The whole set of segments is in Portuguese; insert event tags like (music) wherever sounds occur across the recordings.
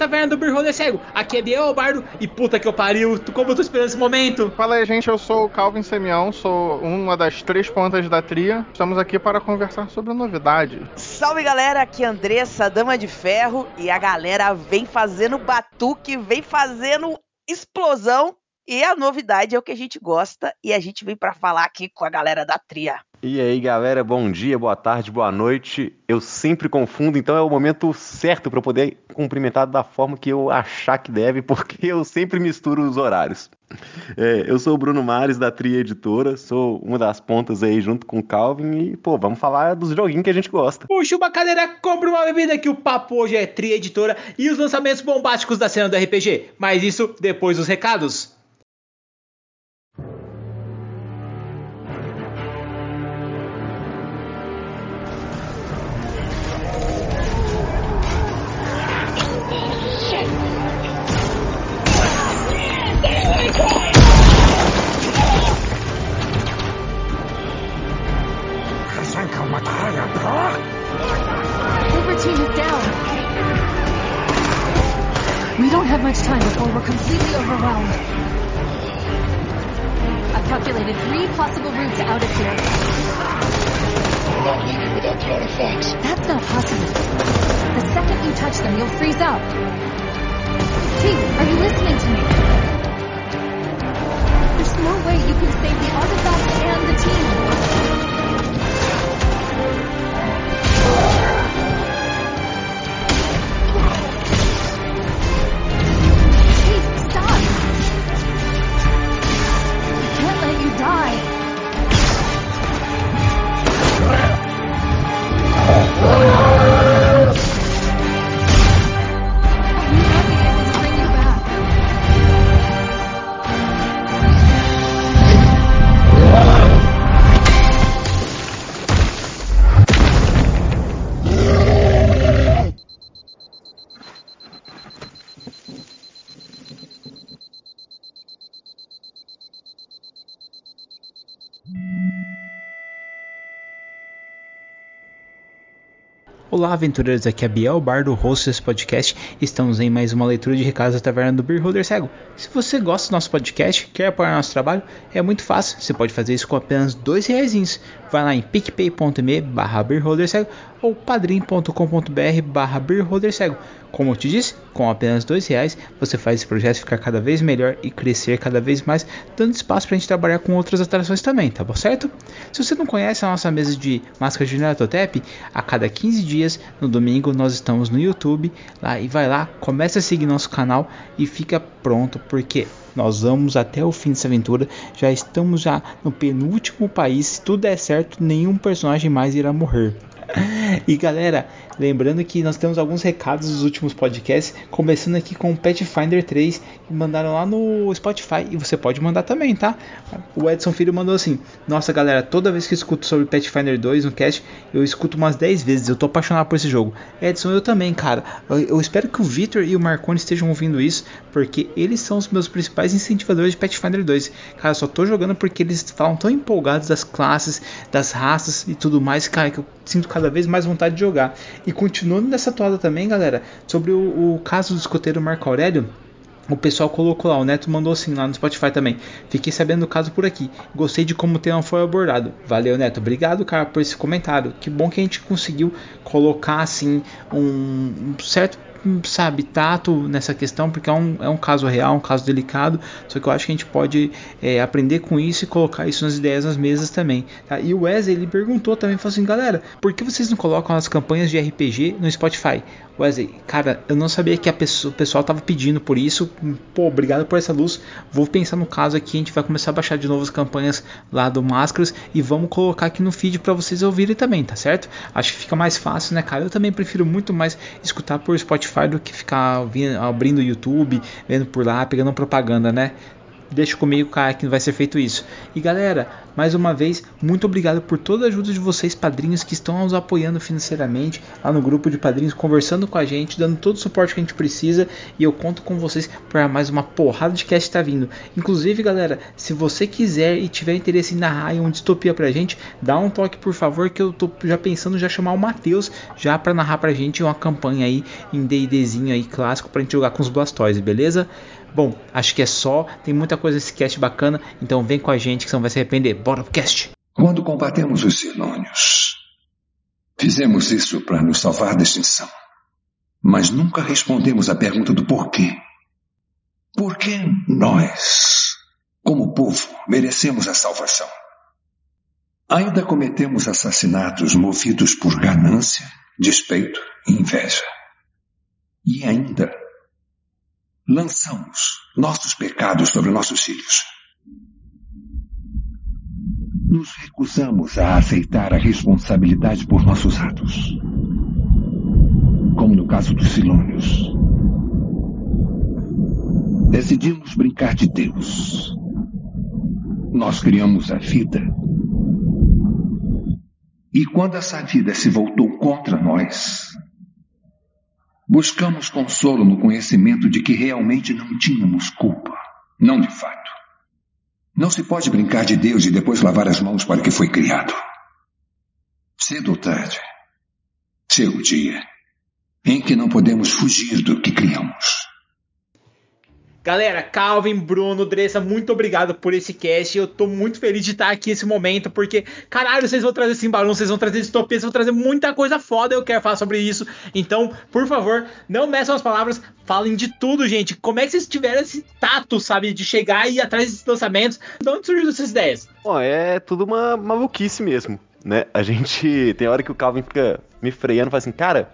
Taverna do Beer Roller Cego. Aqui é Biel Bardo e puta que eu pariu, como eu tô esperando esse momento. Fala aí, gente, eu sou o Calvin Semião, sou uma das três pontas da tria. Estamos aqui para conversar sobre novidade. Salve galera, aqui é Andressa, Dama de Ferro, e a galera vem fazendo batuque, vem fazendo explosão. E a novidade é o que a gente gosta e a gente vem para falar aqui com a galera da tria. E aí, galera, bom dia, boa tarde, boa noite. Eu sempre confundo, então é o momento certo para poder cumprimentar da forma que eu achar que deve, porque (laughs) eu sempre misturo os horários. É, eu sou o Bruno Mares, da Tria Editora, sou uma das pontas aí junto com o Calvin e, pô, vamos falar dos joguinhos que a gente gosta. Puxa uma cadeira, compra uma bebida que o papo hoje é Tria Editora e os lançamentos bombásticos da cena do RPG. Mas isso depois dos recados. Overteam is down. We don't have much time before we're completely overwhelmed. I've calculated three possible routes out of here. We're not leaving without the artifacts. That's not possible. The second you touch them, you'll freeze out. T, are you listening to me? Olá, aventureiros, aqui é Biel Bardo, host desse podcast. Estamos em mais uma leitura de recados da Taverna do Beer Holder Cego. Se você gosta do nosso podcast, quer apoiar nosso trabalho, é muito fácil. Você pode fazer isso com apenas dois reais. Vai lá em picpay.me barra Cego ou padrim.com.br barra Cego. Como eu te disse, com apenas dois reais você faz esse projeto ficar cada vez melhor e crescer cada vez mais, dando espaço para a gente trabalhar com outras atrações também, tá bom certo? Se você não conhece a nossa mesa de máscara de Neratotep, a cada 15 dias, no domingo, nós estamos no YouTube, lá e vai lá, começa a seguir nosso canal e fica pronto, porque nós vamos até o fim dessa aventura. Já estamos já no penúltimo país. Se tudo der certo, nenhum personagem mais irá morrer. E galera, lembrando que nós temos alguns recados dos últimos podcasts, começando aqui com o Pathfinder 3, que mandaram lá no Spotify e você pode mandar também, tá? O Edson Filho mandou assim: "Nossa, galera, toda vez que escuto sobre Pathfinder 2 no cast, eu escuto umas 10 vezes. Eu tô apaixonado por esse jogo". Edson, eu também, cara. Eu, espero que o Victor e o Marconi estejam ouvindo isso, porque eles são os meus principais incentivadores de Pathfinder 2. Cara, eu só tô jogando porque eles falam tão empolgados das classes, das raças e tudo mais, cara, que eu sinto cada vez mais vontade de jogar. E continuando nessa toada também, galera, sobre o, o caso do escoteiro Marco Aurélio. O pessoal colocou lá, o Neto mandou assim lá no Spotify também. Fiquei sabendo do caso por aqui. Gostei de como o tema foi abordado. Valeu, Neto. Obrigado, cara, por esse comentário. Que bom que a gente conseguiu colocar assim um certo sabe, tato nessa questão, porque é um, é um caso real, um caso delicado, só que eu acho que a gente pode é, aprender com isso e colocar isso nas ideias nas mesas também. Tá? E o Wesley, ele perguntou também, falou assim, galera, por que vocês não colocam as campanhas de RPG no Spotify? Wesley, cara, eu não sabia que pessoa, o pessoal tava pedindo por isso. Pô, obrigado por essa luz. Vou pensar no caso aqui, a gente vai começar a baixar de novo as campanhas lá do Máscaras e vamos colocar aqui no feed para vocês ouvirem também, tá certo? Acho que fica mais fácil, né, cara? Eu também prefiro muito mais escutar por Spotify do que ficar abrindo o YouTube, vendo por lá, pegando propaganda, né? Deixa comigo, cara, que vai ser feito isso. E galera, mais uma vez, muito obrigado por toda a ajuda de vocês, padrinhos, que estão nos apoiando financeiramente lá no grupo de padrinhos, conversando com a gente, dando todo o suporte que a gente precisa. E eu conto com vocês para mais uma porrada de cast tá vindo. Inclusive, galera, se você quiser e tiver interesse em narrar uma distopia pra gente, dá um toque por favor, que eu tô já pensando já chamar o Matheus já para narrar pra gente uma campanha aí em D&Dzinho aí clássico pra gente jogar com os Blastoise, beleza? Bom, acho que é só. Tem muita coisa nesse cast bacana, então vem com a gente que você não vai se arrepender. Bora pro cast! Quando combatemos os Silônios, fizemos isso para nos salvar da extinção. Mas nunca respondemos à pergunta do porquê. Por que nós, como povo, merecemos a salvação? Ainda cometemos assassinatos movidos por ganância, despeito e inveja. E ainda lançamos nossos pecados sobre nossos filhos. Nos recusamos a aceitar a responsabilidade por nossos atos. Como no caso dos Silônios. Decidimos brincar de Deus. Nós criamos a vida. E quando essa vida se voltou contra nós, buscamos consolo no conhecimento de que realmente não tínhamos culpa. Não de fato. Não se pode brincar de Deus e depois lavar as mãos para que foi criado. Cedo ou tarde, o dia em que não podemos fugir do que criamos. Galera, Calvin, Bruno, Dressa, muito obrigado por esse cast. Eu tô muito feliz de estar aqui nesse momento, porque, caralho, vocês vão trazer Simbalão, vocês vão trazer distopia, vocês vão trazer muita coisa foda. Eu quero falar sobre isso. Então, por favor, não meçam as palavras, falem de tudo, gente. Como é que vocês tiveram esse tato, sabe, de chegar e ir atrás desses lançamentos? De onde surgiram essas ideias? Bom, é tudo uma maluquice mesmo, né? A gente. Tem hora que o Calvin fica me freando fala assim, cara,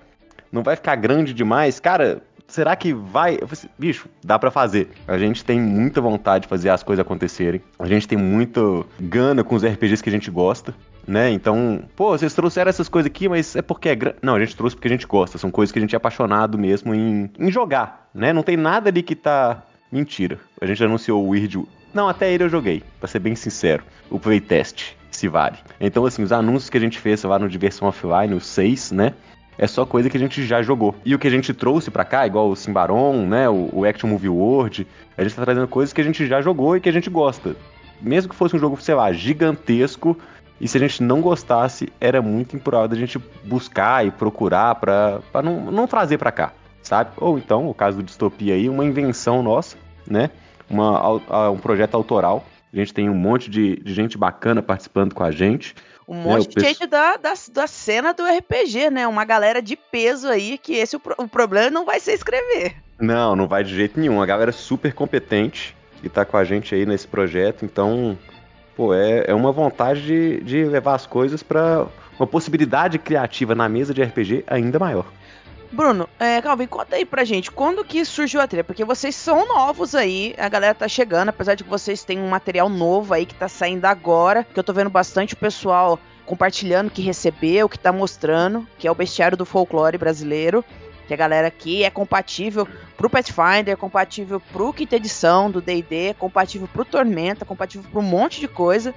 não vai ficar grande demais? Cara, será que vai? Falei assim, bicho, dá para fazer. A gente tem muita vontade de fazer as coisas acontecerem. A gente tem muito gana com os RPGs que a gente gosta. Né? Então, pô, vocês trouxeram essas coisas aqui, mas é porque é grande. Não, a gente trouxe porque a gente gosta. São coisas que a gente é apaixonado mesmo em, em jogar, né? Não tem nada ali que tá. Mentira. A gente anunciou o Weird. Não, até ele eu joguei, pra ser bem sincero. O playtest, se vale. Então, assim, os anúncios que a gente fez lá no Diversão Offline, o 6, né? É só coisa que a gente já jogou. E o que a gente trouxe para cá, igual o Simbaron, né, o, o, Action Movie World, a gente tá trazendo coisas que a gente já jogou e que a gente gosta. Mesmo que fosse um jogo, sei lá, gigantesco, e se a gente não gostasse, era muito improvável da gente buscar e procurar pra não, não trazer para cá, sabe? Ou então, o caso do Distopia aí, uma invenção nossa, né? Uma, um projeto autoral. A gente tem um monte de, de gente bacana participando com a gente. Um monte de gente da, da, da, cena do RPG, né? Uma galera de peso aí, que esse o, o problema não vai ser escrever. Não, não vai de jeito nenhum. A galera super competente que tá com a gente aí nesse projeto, então, pô, é, é uma vontade de, de levar as coisas para uma possibilidade criativa na mesa de RPG ainda maior. Bruno, é, Calvin, conta aí pra gente, quando que surgiu a trilha? Porque vocês são novos aí, a galera tá chegando, apesar de que vocês têm um material novo aí que tá saindo agora, que eu tô vendo bastante o pessoal compartilhando que recebeu, que tá mostrando, que é o bestiário do folclore brasileiro, que a galera aqui é compatível pro Pathfinder, é compatível pro quinta edição do D&D, é compatível pro Tormenta, é compatível pro um monte de coisa.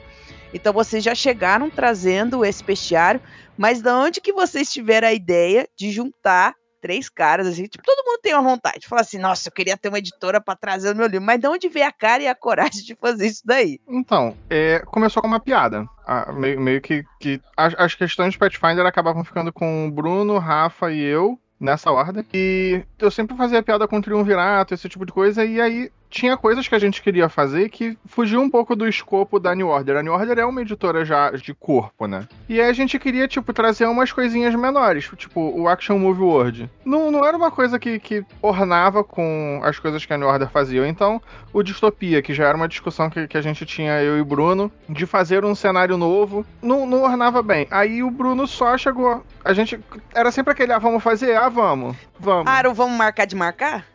Então vocês já chegaram trazendo esse bestiário, mas de onde que vocês tiveram a ideia de juntar três caras, assim, tipo, todo mundo tem uma vontade. Fala assim, nossa, eu queria ter uma editora para trazer o meu livro. Mas de onde veio a cara e a coragem de fazer isso daí? Então, é, começou com uma piada. Meio, meio, que, que as, as, questões de Pathfinder acabavam ficando com o Bruno, Rafa e eu, nessa ordem. E eu sempre fazia piada com o Triunvirato, esse tipo de coisa, e aí tinha coisas que a gente queria fazer que fugiu um pouco do escopo da New Order. A New Order é uma editora já de corpo, né? E aí a gente queria, tipo, trazer umas coisinhas menores, tipo o Action Movie World. Não, não era uma coisa que, que ornava com as coisas que a New Order fazia. Então, o Distopia, que já era uma discussão que, que a gente tinha, eu e Bruno, de fazer um cenário novo, não, não ornava bem. Aí o Bruno só chegou. A gente. Era sempre aquele, ah, vamos fazer? Ah, vamos. Vamos. Ah, era o vamos marcar de marcar?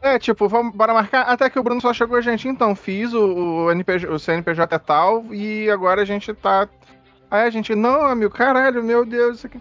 É, tipo, vamos, bora marcar. Até que o Bruno só chegou a gente, então, fiz o, o, NPJ, o CNPJ é tal, e agora a gente tá. Aí a gente, não, amigo, caralho, meu Deus, isso aqui.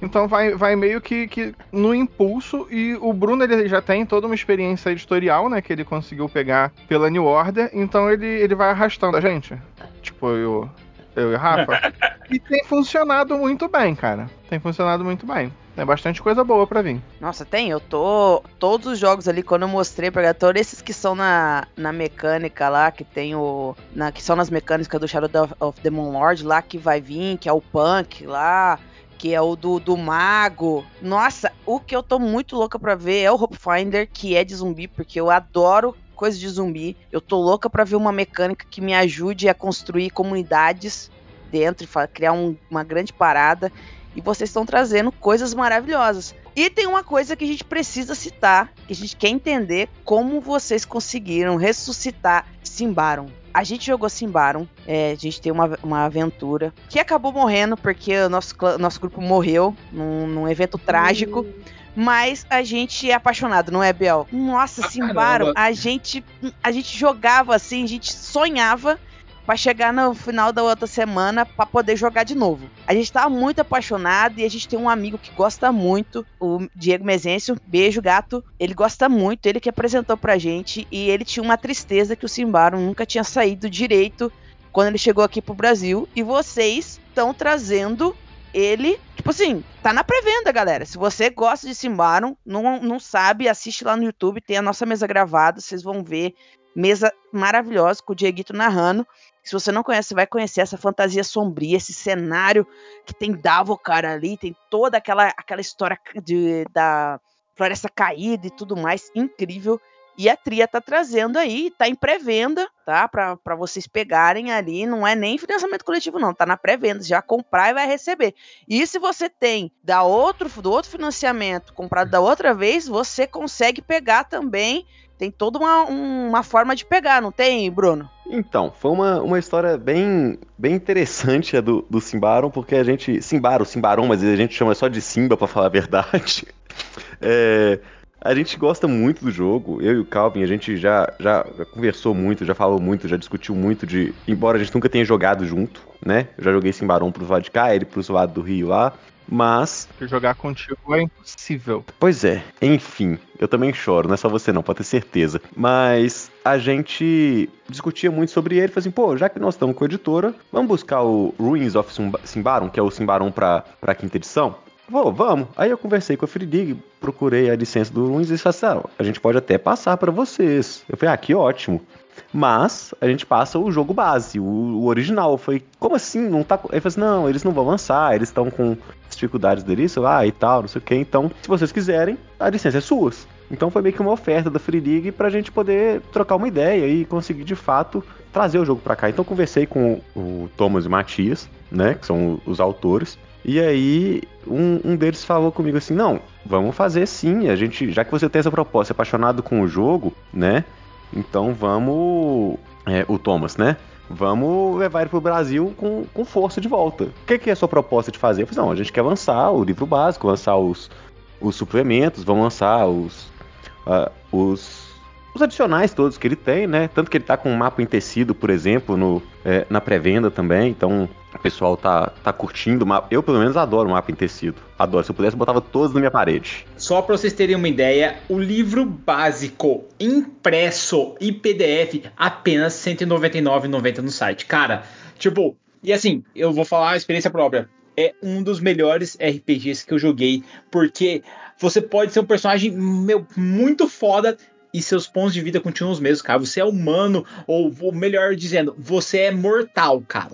Então vai, vai meio que, que no impulso. E o Bruno ele já tem toda uma experiência editorial, né? Que ele conseguiu pegar pela New Order. Então ele, ele vai arrastando a gente. Tipo, eu, eu e o Rafa. (laughs) e tem funcionado muito bem, cara. Tem funcionado muito bem. Tem bastante coisa boa pra vir. Nossa, tem. Eu tô. Todos os jogos ali, quando eu mostrei pra todos esses que são na, na mecânica lá, que tem o. Na, que são nas mecânicas do Shadow of, of the Moon Lord lá, que vai vir, que é o Punk lá. Que é o do, do Mago. Nossa, o que eu tô muito louca pra ver é o Hope Finder, que é de zumbi, porque eu adoro coisa de zumbi. Eu tô louca pra ver uma mecânica que me ajude a construir comunidades dentro criar um, uma grande parada. E vocês estão trazendo coisas maravilhosas. E tem uma coisa que a gente precisa citar, que a gente quer entender como vocês conseguiram ressuscitar Simbaron. A gente jogou Simbaron, é, a gente tem uma, uma aventura que acabou morrendo porque o nosso, nosso grupo morreu num, num evento trágico. Mas a gente é apaixonado, não é, Bel? Nossa, Simbaron, a gente, a gente jogava assim, a gente sonhava para chegar no final da outra semana para poder jogar de novo. A gente tá muito apaixonado e a gente tem um amigo que gosta muito, o Diego Mezencio, beijo gato. Ele gosta muito, ele que apresentou pra gente e ele tinha uma tristeza que o Simbaron nunca tinha saído direito quando ele chegou aqui pro Brasil e vocês estão trazendo ele, tipo assim, tá na pré-venda, galera. Se você gosta de Simbaron, não, não sabe, assiste lá no YouTube, tem a nossa mesa gravada, vocês vão ver. Mesa maravilhosa, com o Dieguito narrando. Se você não conhece, você vai conhecer essa fantasia sombria, esse cenário que tem Davokar ali, tem toda aquela, aquela história de, da floresta caída e tudo mais, incrível. E a Tria tá trazendo aí, tá em pré-venda, tá? Para vocês pegarem ali, não é nem financiamento coletivo não, tá na pré-venda, já comprar e vai receber. E se você tem da outro do outro financiamento comprado da outra vez, você consegue pegar também tem toda uma, uma forma de pegar, não tem, Bruno? Então, foi uma, uma história bem, bem interessante a do, do Simbaron, porque a gente. Simbaro, Simbaron, mas a gente chama só de Simba para falar a verdade. (laughs) É, a gente gosta muito do jogo, eu e o Calvin, a gente já, já, já, conversou muito, já falou muito, já discutiu muito de. Embora a gente nunca tenha jogado junto, né? Eu já joguei Simbaron pro lado de cá, ele pro lado do Rio lá. Mas. Jogar contigo é impossível. Pois é, enfim, eu também choro, não é só você não, pode ter certeza. Mas a gente discutia muito sobre ele, falou assim, pô, já que nós estamos com a editora, vamos buscar o Ruins of Simbaron, que é o Simbaron pra, pra quinta edição? Vou, vamos. Aí eu conversei com a Fridig, procurei a licença do Ruins e disse assim, ah, a gente pode até passar para vocês. Eu falei, ah, que ótimo. Mas a gente passa o jogo base, o, o original. Foi, como assim? Não tá. Ele falou assim: não, eles não vão lançar, eles estão com dificuldades deles, lá e tal, não sei o que. Então, se vocês quiserem, a licença é sua. Então foi meio que uma oferta da Free League pra gente poder trocar uma ideia e conseguir de fato trazer o jogo para cá. Então conversei com o Thomas e o Matias, né, que são os autores. E aí um, um deles falou comigo assim, não, vamos fazer sim, a gente, já que você tem essa proposta, é apaixonado com o jogo, né? Então vamos. É, o Thomas, né? Vamos levar ele pro Brasil com, com força de volta. O que, que é a sua proposta de fazer? Eu falei, não, a gente quer lançar o livro básico, lançar os, os suplementos, vamos lançar os, uh, os, os adicionais todos que ele tem, né? Tanto que ele tá com um mapa em tecido, por exemplo, no, é, na pré-venda também. Então, o pessoal tá, tá curtindo o mapa. Eu, pelo menos, adoro o mapa em tecido. Adoro. Se eu pudesse, eu botava todos na minha parede. Só para vocês terem uma ideia, o livro básico impresso em PDF apenas R$ 199,90 no site. Cara, tipo, e assim, eu vou falar a experiência própria. É um dos melhores RPGs que eu joguei, porque você pode ser um personagem meu, muito foda e seus pontos de vida continuam os mesmos, cara. Você é humano, ou, ou melhor dizendo, você é mortal, cara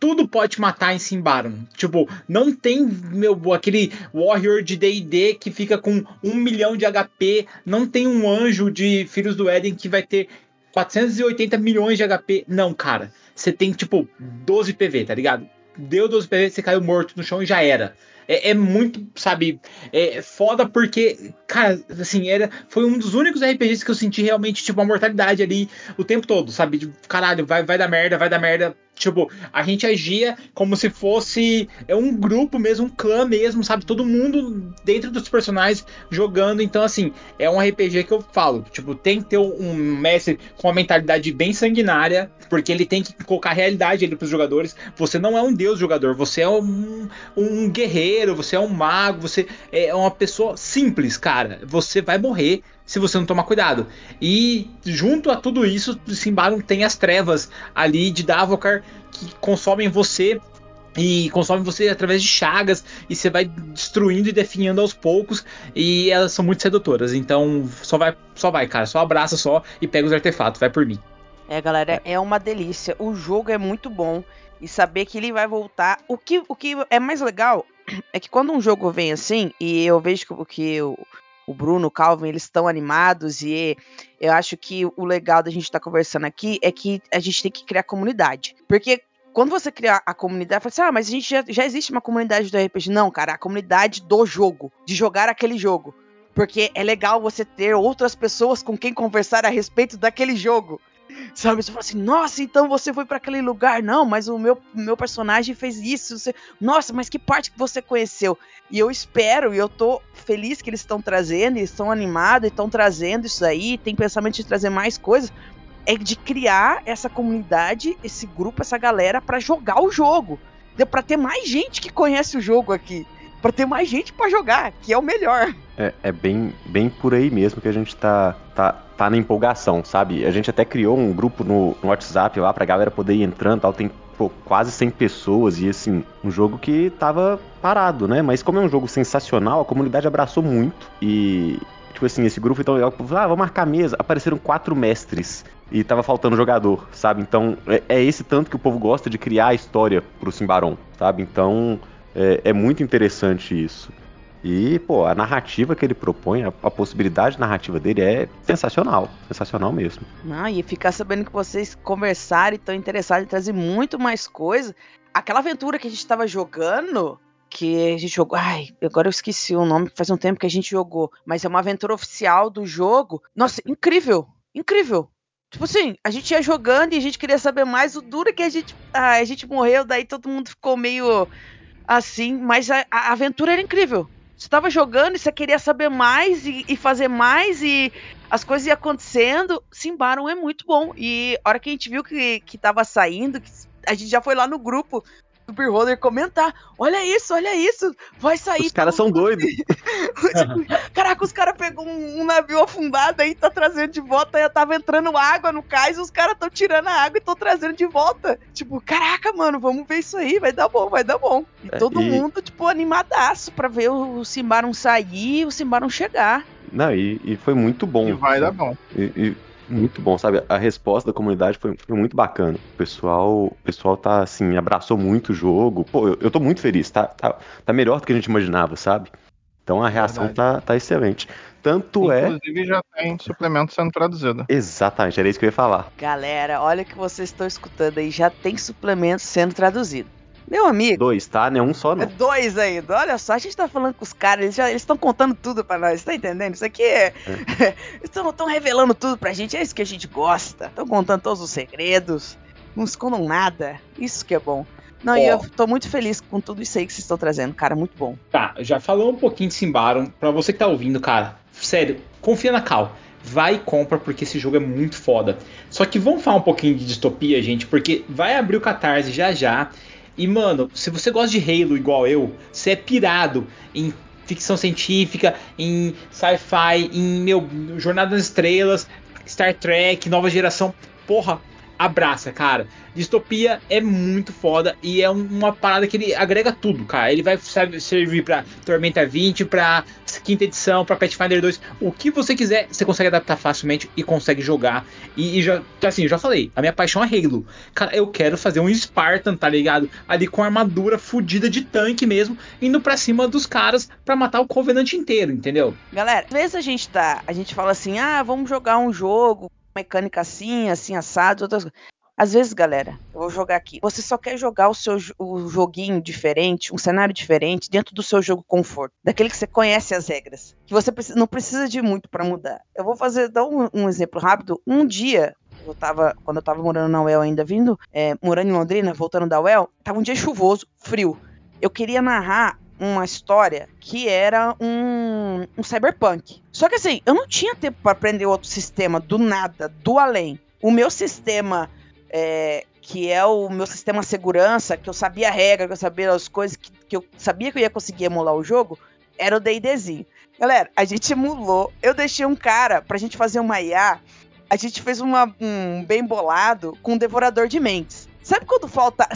tudo pode matar em Simbaron. Tipo, não tem meu aquele Warrior de D&D que fica com um milhão de HP, não tem um anjo de Filhos do Éden que vai ter 480 milhões de HP. Não, cara. Você tem, tipo, 12 PV, tá ligado? Deu 12 PV, você caiu morto no chão e já era. É, é, muito, sabe, é foda porque, cara, assim, era, foi um dos únicos RPGs que eu senti realmente, tipo, uma mortalidade ali o tempo todo, sabe? Tipo, caralho, vai, vai dar merda, vai dar merda, Tipo, a gente agia como se fosse é um grupo mesmo, um clã mesmo, sabe? Todo mundo dentro dos personagens jogando. Então, assim, é um RPG que eu falo. Tipo, tem que ter um mestre com uma mentalidade bem sanguinária, porque ele tem que colocar a realidade ali pros jogadores. Você não é um deus jogador, você é um, um guerreiro guerreiro, você é um mago, você é uma pessoa simples, cara. Você vai morrer se você não tomar cuidado. E junto a tudo isso, Simbarum tem as trevas ali de Davokar que consomem você e consomem você através de chagas e você vai destruindo e definhando aos poucos e elas são muito sedutoras. Então, só vai, só vai, cara, só abraça só e pega os artefatos, vai por mim. É, galera, é uma delícia. O jogo é muito bom e saber que ele vai voltar. O que, o que é mais legal (clears throat) é que quando um jogo vem assim, e eu vejo que, que o, o Bruno, o Calvin, eles estão animados, e eu acho que o legal da gente estar tá conversando aqui é que a gente tem que criar comunidade. Porque quando você criar a comunidade, fala assim, ah, mas a gente já, já existe uma comunidade do RPG. Não, cara, a comunidade do jogo, de jogar aquele jogo. Porque é legal você ter outras pessoas com quem conversar a respeito daquele jogo. Sabe? Você fala assim, nossa, então você foi para aquele lugar. Não, mas o meu, meu personagem fez isso. Você... Nossa, mas que parte que você conheceu? E eu espero, e eu tô feliz que eles estão trazendo, e estão animados, estão trazendo isso aí. Tem pensamento de trazer mais coisas. É de criar essa comunidade, esse grupo, essa galera para jogar o jogo. Para ter mais gente que conhece o jogo aqui para ter mais gente para jogar, que é o melhor. É, é, bem, bem por aí mesmo que a gente tá, tá, tá na empolgação, sabe? A gente até criou um grupo no, no WhatsApp lá pra galera poder ir entrando tal. Tem pô, quase 100 pessoas e assim, um jogo que tava parado, né? Mas como é um jogo sensacional, a comunidade abraçou muito e. Tipo assim, esse grupo então legal, ah, vamos marcar mesa. Apareceram quatro mestres e tava faltando jogador, sabe? Então é, é esse tanto que o povo gosta de criar a história pro Simbaron, sabe? Então é, é muito interessante isso. E, pô, a narrativa que ele propõe, a, a, possibilidade narrativa dele é sensacional. Sensacional mesmo. Não, e ficar sabendo que vocês conversaram e estão interessados em trazer muito mais coisa. Aquela aventura que a gente estava jogando, que a gente jogou. Ai, agora eu esqueci o nome, faz um tempo que a gente jogou. Mas é uma aventura oficial do jogo. Nossa, incrível! Incrível! Tipo assim, a gente ia jogando e a gente queria saber mais. O duro que a gente. Ah, a gente morreu, daí todo mundo ficou meio assim, mas a, a aventura era incrível. Você estava jogando e você queria saber mais e, e, fazer mais e as coisas iam acontecendo. Simbaron é muito bom. E a hora que a gente viu que, que tava saindo, que a gente já foi lá no grupo do Beholder comentar: olha isso, olha isso, vai sair. Os caras são doidos. (laughs) Caraca, os caras pegou um, um, navio afundado aí, tá trazendo de volta, aí tava entrando água no cais, os caras tão tirando a água e tão trazendo de volta. Tipo, caraca, mano, vamos ver isso aí, vai dar bom, vai dar bom. E é, todo e... mundo, tipo, animadaço pra ver o, o Simbaron sair e o Simbaron chegar. Não, e, e foi muito bom. E vai dar bom. E, e, muito bom, sabe? A resposta da comunidade foi, foi, muito bacana. O pessoal, o pessoal tá assim, abraçou muito o jogo. Pô, eu, eu tô muito feliz, tá, tá, tá melhor do que a gente imaginava, sabe? Então a reação tá, tá excelente. Tanto Inclusive, é. Inclusive já tem suplemento sendo traduzido. Exatamente, era isso que eu ia falar. Galera, olha o que vocês estão escutando aí, já tem suplemento sendo traduzido. Meu amigo. Dois, tá? Não é um só, não. É dois ainda. Olha só, a gente tá falando com os caras, eles estão contando tudo pra nós, tá entendendo? Isso aqui é. é. (laughs) Estão revelando tudo pra gente, é isso que a gente gosta. Estão contando todos os segredos, não escondam nada. Isso que é bom. Não, e eu tô muito feliz com tudo isso aí que vocês estão trazendo, cara, muito bom. Tá, já falou um pouquinho de Simbaron. Pra você que tá ouvindo, cara, sério, confia na Cal vai e compra porque esse jogo é muito foda. Só que vamos falar um pouquinho de distopia, gente, porque vai abrir o Catarse já já e, mano, se você gosta de Halo igual eu, você é pirado em ficção científica, em sci-fi, em meu Jornada nas Estrelas, Star Trek, nova geração. Porra, abraça, cara. Distopia é muito foda e é uma parada que ele agrega tudo, cara. Ele vai servir para Tormenta 20, para quinta edição, para Pathfinder 2, o que você quiser, você consegue adaptar facilmente e consegue jogar. E, e já, assim, já falei, a minha paixão é Halo. Cara, eu quero fazer um Spartan, tá ligado? Ali com armadura fodida de tanque mesmo, indo para cima dos caras para matar o Covenant inteiro, entendeu? Galera, às vezes a gente tá, a gente fala assim: "Ah, vamos jogar um jogo mecânica assim, assim, assado, outras. Às vezes, galera, eu vou jogar aqui. Você só quer jogar o seu o joguinho diferente, um cenário diferente, dentro do seu jogo conforto, daquele que você conhece as regras, que você não precisa de muito para mudar. Eu vou fazer dar um, um, exemplo rápido. Um dia eu tava, quando eu tava morando na UEL ainda vindo, é, morando em Londrina, voltando da UEL, tava um dia chuvoso, frio. Eu queria narrar uma história que era um, um cyberpunk. Só que assim, eu não tinha tempo para aprender outro sistema do nada, do além. O meu sistema é, que é o meu sistema segurança, que eu sabia a regra, que eu sabia as coisas, que, que eu sabia que eu ia conseguir emular o jogo, era o D&Dzinho. Galera, a gente emulou. Eu deixei um cara pra gente fazer uma IA. A gente fez uma, um bem bolado com um devorador de mentes. Sabe quando falta.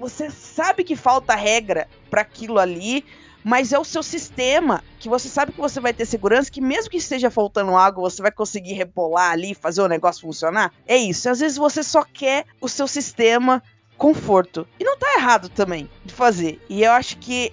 Você, sabe que falta regra para aquilo ali, mas é o seu sistema que você sabe que você vai ter segurança, que mesmo que esteja faltando algo, você vai conseguir rebolar ali, fazer o negócio funcionar. É isso. Às vezes você só quer o seu sistema conforto. E não tá errado também de fazer. E eu acho que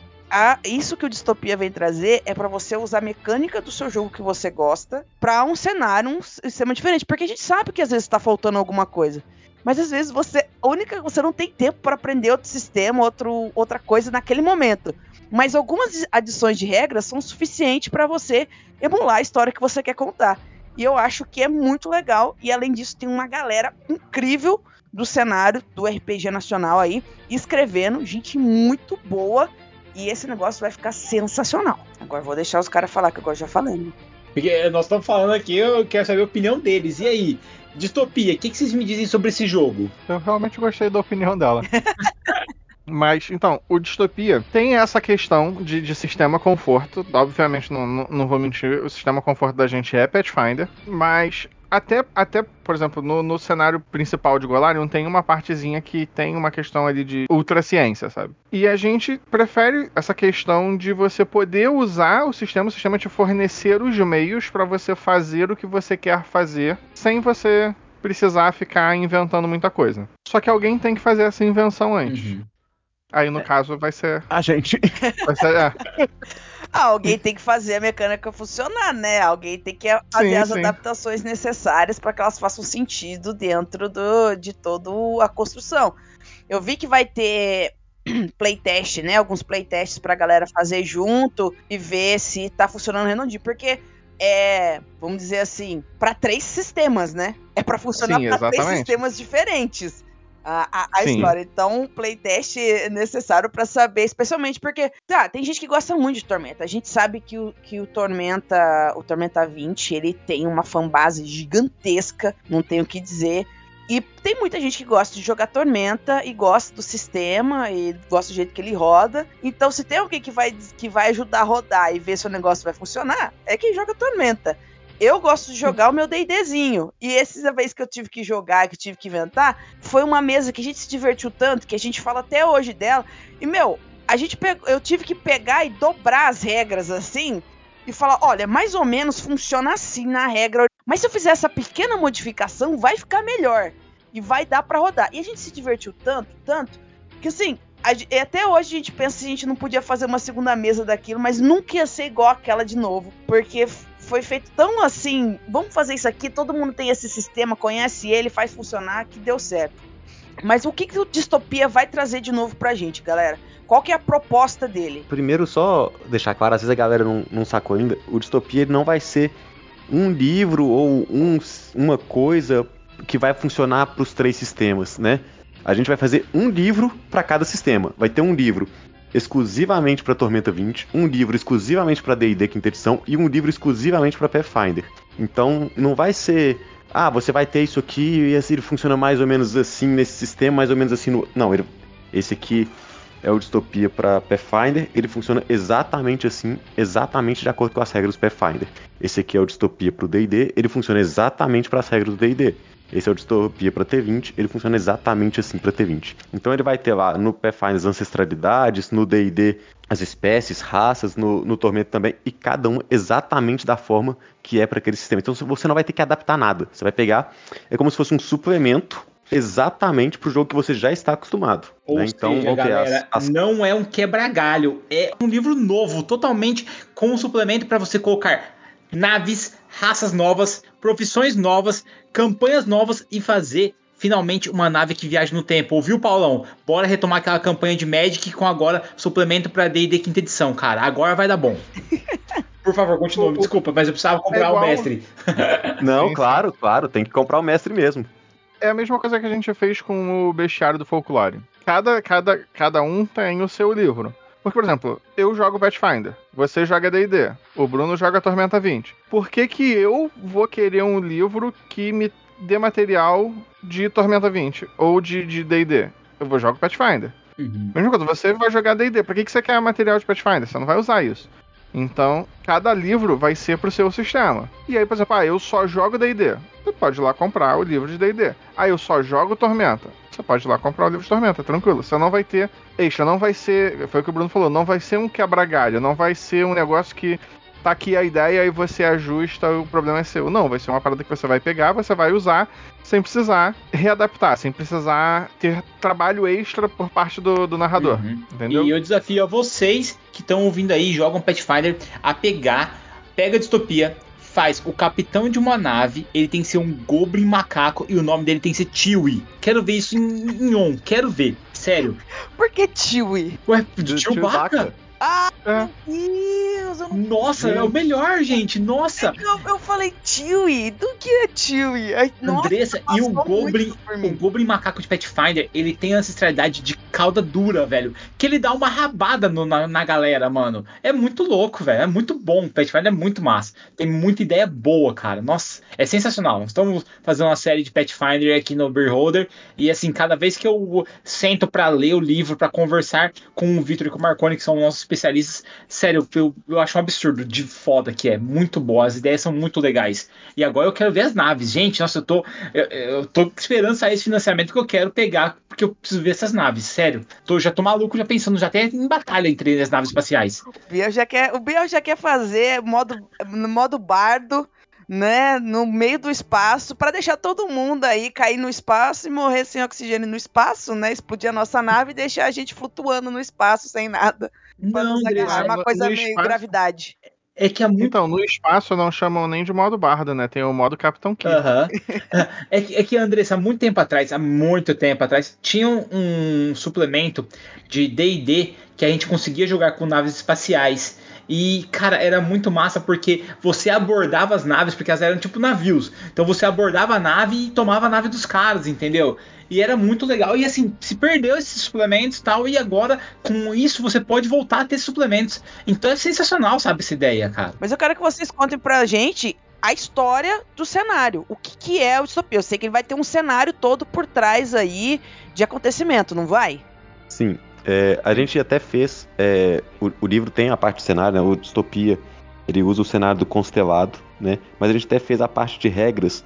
isso que o Distopia vem trazer é para você usar a mecânica do seu jogo que você gosta para um cenário, um sistema diferente. Porque a gente sabe que às vezes tá faltando alguma coisa. Mas às vezes você. Única. Você não tem tempo para aprender outro sistema, outro, outra coisa naquele momento. Mas algumas adições de regras são suficientes para você emular a história que você quer contar. E eu acho que é muito legal. E além disso, tem uma galera incrível do cenário do RPG nacional aí, escrevendo, gente muito boa e esse negócio vai ficar sensacional. Agora vou deixar os caras falar, que agora já falei. Né? Porque nós estamos falando aqui, eu quero saber a opinião deles. E aí, Distopia, o que, que vocês me dizem sobre esse jogo? Eu realmente gostei da opinião dela. (laughs) Mas, então, o Distopia tem essa questão de, de sistema conforto. Obviamente, não, não, não, vou mentir, o sistema conforto da gente é Pathfinder. Mas até, até por exemplo, no, no cenário principal de Golarion tem uma partezinha que tem uma questão ali de ultraciência, sabe? E a gente prefere essa questão de você poder usar o sistema, o sistema te fornecer os meios para você fazer o que você quer fazer sem você precisar ficar inventando muita coisa. Só que alguém tem que fazer essa invenção antes. Uhum. Aí, no é. caso, vai ser. A gente. Vai ser. É. (laughs) Ah, alguém tem que fazer a mecânica funcionar, né? Alguém tem que fazer sim, as sim. adaptações necessárias para que elas façam sentido dentro do, de toda a construção. Eu vi que vai ter (clears throat) playtest, né? Alguns playtests pra galera fazer junto e ver se tá funcionando redondinho, porque é, vamos dizer assim, para três sistemas, né? É para funcionar para três sistemas diferentes a, a, história. Então, playtest é necessário para saber, especialmente porque, tá, tem gente que gosta muito de Tormenta. A gente sabe que o, que o Tormenta, o Tormenta 20, ele tem uma fanbase gigantesca, não tenho o que dizer. E tem muita gente que gosta de jogar Tormenta e gosta do sistema e gosta do jeito que ele roda. Então, se tem alguém que vai, que vai ajudar a rodar e ver se o negócio vai funcionar, é quem joga Tormenta. Eu gosto de jogar o meu D&Dzinho. E essa vez que eu tive que jogar, que tive que inventar, foi uma mesa que a gente se divertiu tanto, que a gente fala até hoje dela. E, meu, a gente pegou, eu tive que pegar e dobrar as regras assim e falar, olha, mais ou menos funciona assim na regra. Mas se eu fizer essa pequena modificação, vai ficar melhor. E vai dar para rodar. E a gente se divertiu tanto, tanto, que assim, a, até hoje a gente pensa se a gente não podia fazer uma segunda mesa daquilo, mas nunca ia ser igual aquela de novo. Porque foi feito tão assim, vamos fazer isso aqui, todo mundo tem esse sistema, conhece ele, faz funcionar, que deu certo. Mas o que, que o Distopia vai trazer de novo pra gente, galera? Qual que é a proposta dele? Primeiro, só deixar claro, às vezes a galera não, não sacou ainda, o Distopia não vai ser um livro ou um, uma coisa que vai funcionar para os três sistemas, né? A gente vai fazer um livro para cada sistema. Vai ter um livro exclusivamente para Tormenta 20, um livro exclusivamente para D&D quinta edição e um livro exclusivamente para Pathfinder. Então não vai ser ah, você vai ter isso aqui e assim, ele funciona mais ou menos assim nesse sistema, mais ou menos assim no. Não, ele, esse aqui é o Distopia para Pathfinder, ele funciona exatamente assim, exatamente de acordo com as regras do Pathfinder. Esse aqui é o Distopia para o D&D, ele funciona exatamente para as regras do D&D. Esse é o Distopia para T20, ele funciona exatamente assim para T20. Então ele vai ter lá no Pathfinder as ancestralidades, no D&D as espécies, raças, no, no Tormento também, e cada um exatamente da forma que é para aquele sistema. Então você não vai ter que adaptar nada. Você vai pegar, é como se fosse um suplemento exatamente para o jogo que você já está acostumado. Ou né? Então, seja, galera, as, as... não é um quebra-galho, é um livro novo, totalmente com um suplemento para você colocar naves, raças novas, profissões novas, campanhas novas e fazer finalmente uma nave que viaja no tempo. Ouviu, Paulão? Bora retomar aquela campanha de Magic com agora suplemento para D&D quinta edição, cara. Agora vai dar bom. (laughs) Por favor, continue. Desculpa, mas eu precisava comprar é o mestre. (laughs) Não, claro, claro. Tem que comprar o mestre mesmo. É a mesma coisa que a gente fez com o Bestiário do Folclore. Cada, cada, cada um tem o seu livro. Porque, por exemplo, eu jogo Pathfinder, você joga D&D, o Bruno joga Tormenta 20. Por que que eu vou querer um livro que me de material de Tormenta 20 ou de D&D. Eu vou jogar Pathfinder. Uhum. Mesma coisa, você vai jogar D&D. Pra que, que você quer material de Pathfinder? Você não vai usar isso. Então, cada livro vai ser pro seu sistema. E aí, por exemplo, ah, eu só jogo D&D. Você pode ir lá comprar o livro de D&D. Ah, eu só jogo Tormenta. Você pode ir lá comprar o livro de Tormenta, tranquilo. Você não vai ter extra, não vai ser, foi o que o Bruno falou, não vai ser um quebra-galho, não vai ser um negócio que tá aqui a ideia e você ajusta, o problema é seu. Não, vai ser uma parada que você vai pegar, você vai usar sem precisar readaptar, sem precisar ter trabalho extra por parte do, do narrador. Uhum. Entendeu? E eu desafio a vocês que estão ouvindo aí, jogam Pathfinder, a pegar, pega a distopia, faz o capitão de uma nave, ele tem que ser um Goblin macaco e o nome dele tem que ser Chewie. Quero ver isso em, em on, quero ver. Sério. Por que Chewie? Ué, Chewbacca? Ah, É. meu Deus, eu não Nossa, é o melhor, gente. Nossa. Eu, eu falei Chewie, do que é Chewie? Ai, nossa, Andressa, e o Goblin, o. Goblin macaco de Pathfinder, ele tem ancestralidade de cauda dura, velho. Que ele dá uma rabada no- na, na galera, mano. É muito louco, velho. É muito bom. Pathfinder é muito massa. Tem muita ideia boa, cara. Nossa, é sensacional. Estamos fazendo uma série de Pathfinder aqui no Beholder. E assim, cada vez que eu sento pra ler o livro, pra conversar com o Victor e com o Marconi, que são nossos especialistas, sério, eu, eu acho um absurdo de foda que é. Muito boa. As ideias são muito legais. E agora eu quero ver as naves. Gente, nossa, eu tô, eu, eu tô esperando sair esse financiamento que eu quero pegar, porque eu preciso ver essas naves. Sério. Tô, já tô maluco, já pensando, já até em batalha entre as naves espaciais. O Biel já quer, o Biel já quer fazer modo, no modo bardo, né, no meio do espaço, pra deixar todo mundo aí cair no espaço e morrer sem oxigênio no espaço, né, explodir a nossa nave e deixar a gente flutuando no espaço sem nada. Não, agarrar, uma coisa meio espaço- gravidade. é que é muito Então, no espaço não chamam nem de modo bardo, né? Tem o modo Capitão Kirk. Aham. (laughs) É que, é que, Andressa, há muito tempo atrás, há muito tempo atrás, tinha um suplemento de D&D que a gente conseguia jogar com naves espaciais. E, cara, era muito massa porque você abordava as naves, porque elas eram tipo navios. Então você abordava a nave e tomava a nave dos caras, entendeu? E era muito legal. E assim, se perdeu esses suplementos e tal, e agora com isso você pode voltar a ter suplementos. Então é sensacional, sabe, essa ideia, cara. Mas eu quero que vocês contem pra gente a história do cenário. O que, que é o distopia? Eu sei que ele vai ter um cenário todo por trás aí de acontecimento, não vai? Sim. É, a gente até fez. é, o, o livro tem a parte de cenário, né? O Distopia. Ele usa o cenário do constelado, né? Mas a gente até fez a parte de regras.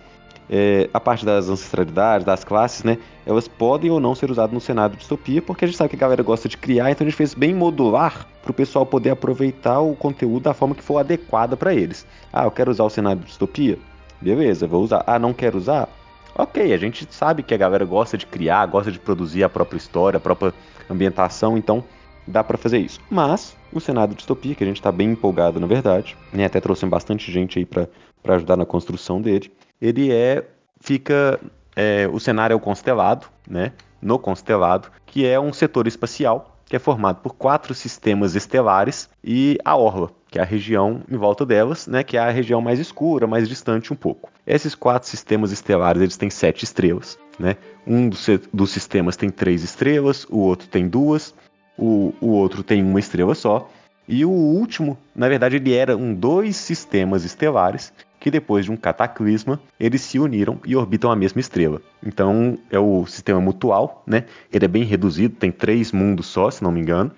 é, a parte das ancestralidades, das classes, né? Elas podem ou não ser usadas no cenário de distopia, porque a gente sabe que a galera gosta de criar, então a gente fez bem modular para o pessoal poder aproveitar o conteúdo da forma que for adequada para eles. Ah, eu quero usar o cenário de distopia? Beleza, vou usar. Ah, não quero usar? Ok, a gente sabe que a galera gosta de criar, gosta de produzir a própria história, a própria ambientação, então dá pra fazer isso. Mas o cenário de distopia, que a gente tá bem empolgado na verdade, né, até trouxemos bastante gente aí pra ajudar na construção dele, ele é fica é, o cenário é o constelado, né? No constelado, que é um setor espacial que é formado por quatro sistemas estelares e a orla, que é a região em volta delas, né, que é a região mais escura, mais distante um pouco. Esses quatro sistemas estelares eles têm sete estrelas, né? Um dos, dos sistemas tem três estrelas, o outro tem duas, o, o outro tem uma estrela só, e o último, na verdade, ele era um dois sistemas estelares que depois de um cataclisma eles se uniram e orbitam a mesma estrela. Então é o sistema mutual, né? Ele é bem reduzido, tem três mundos só, se não me engano.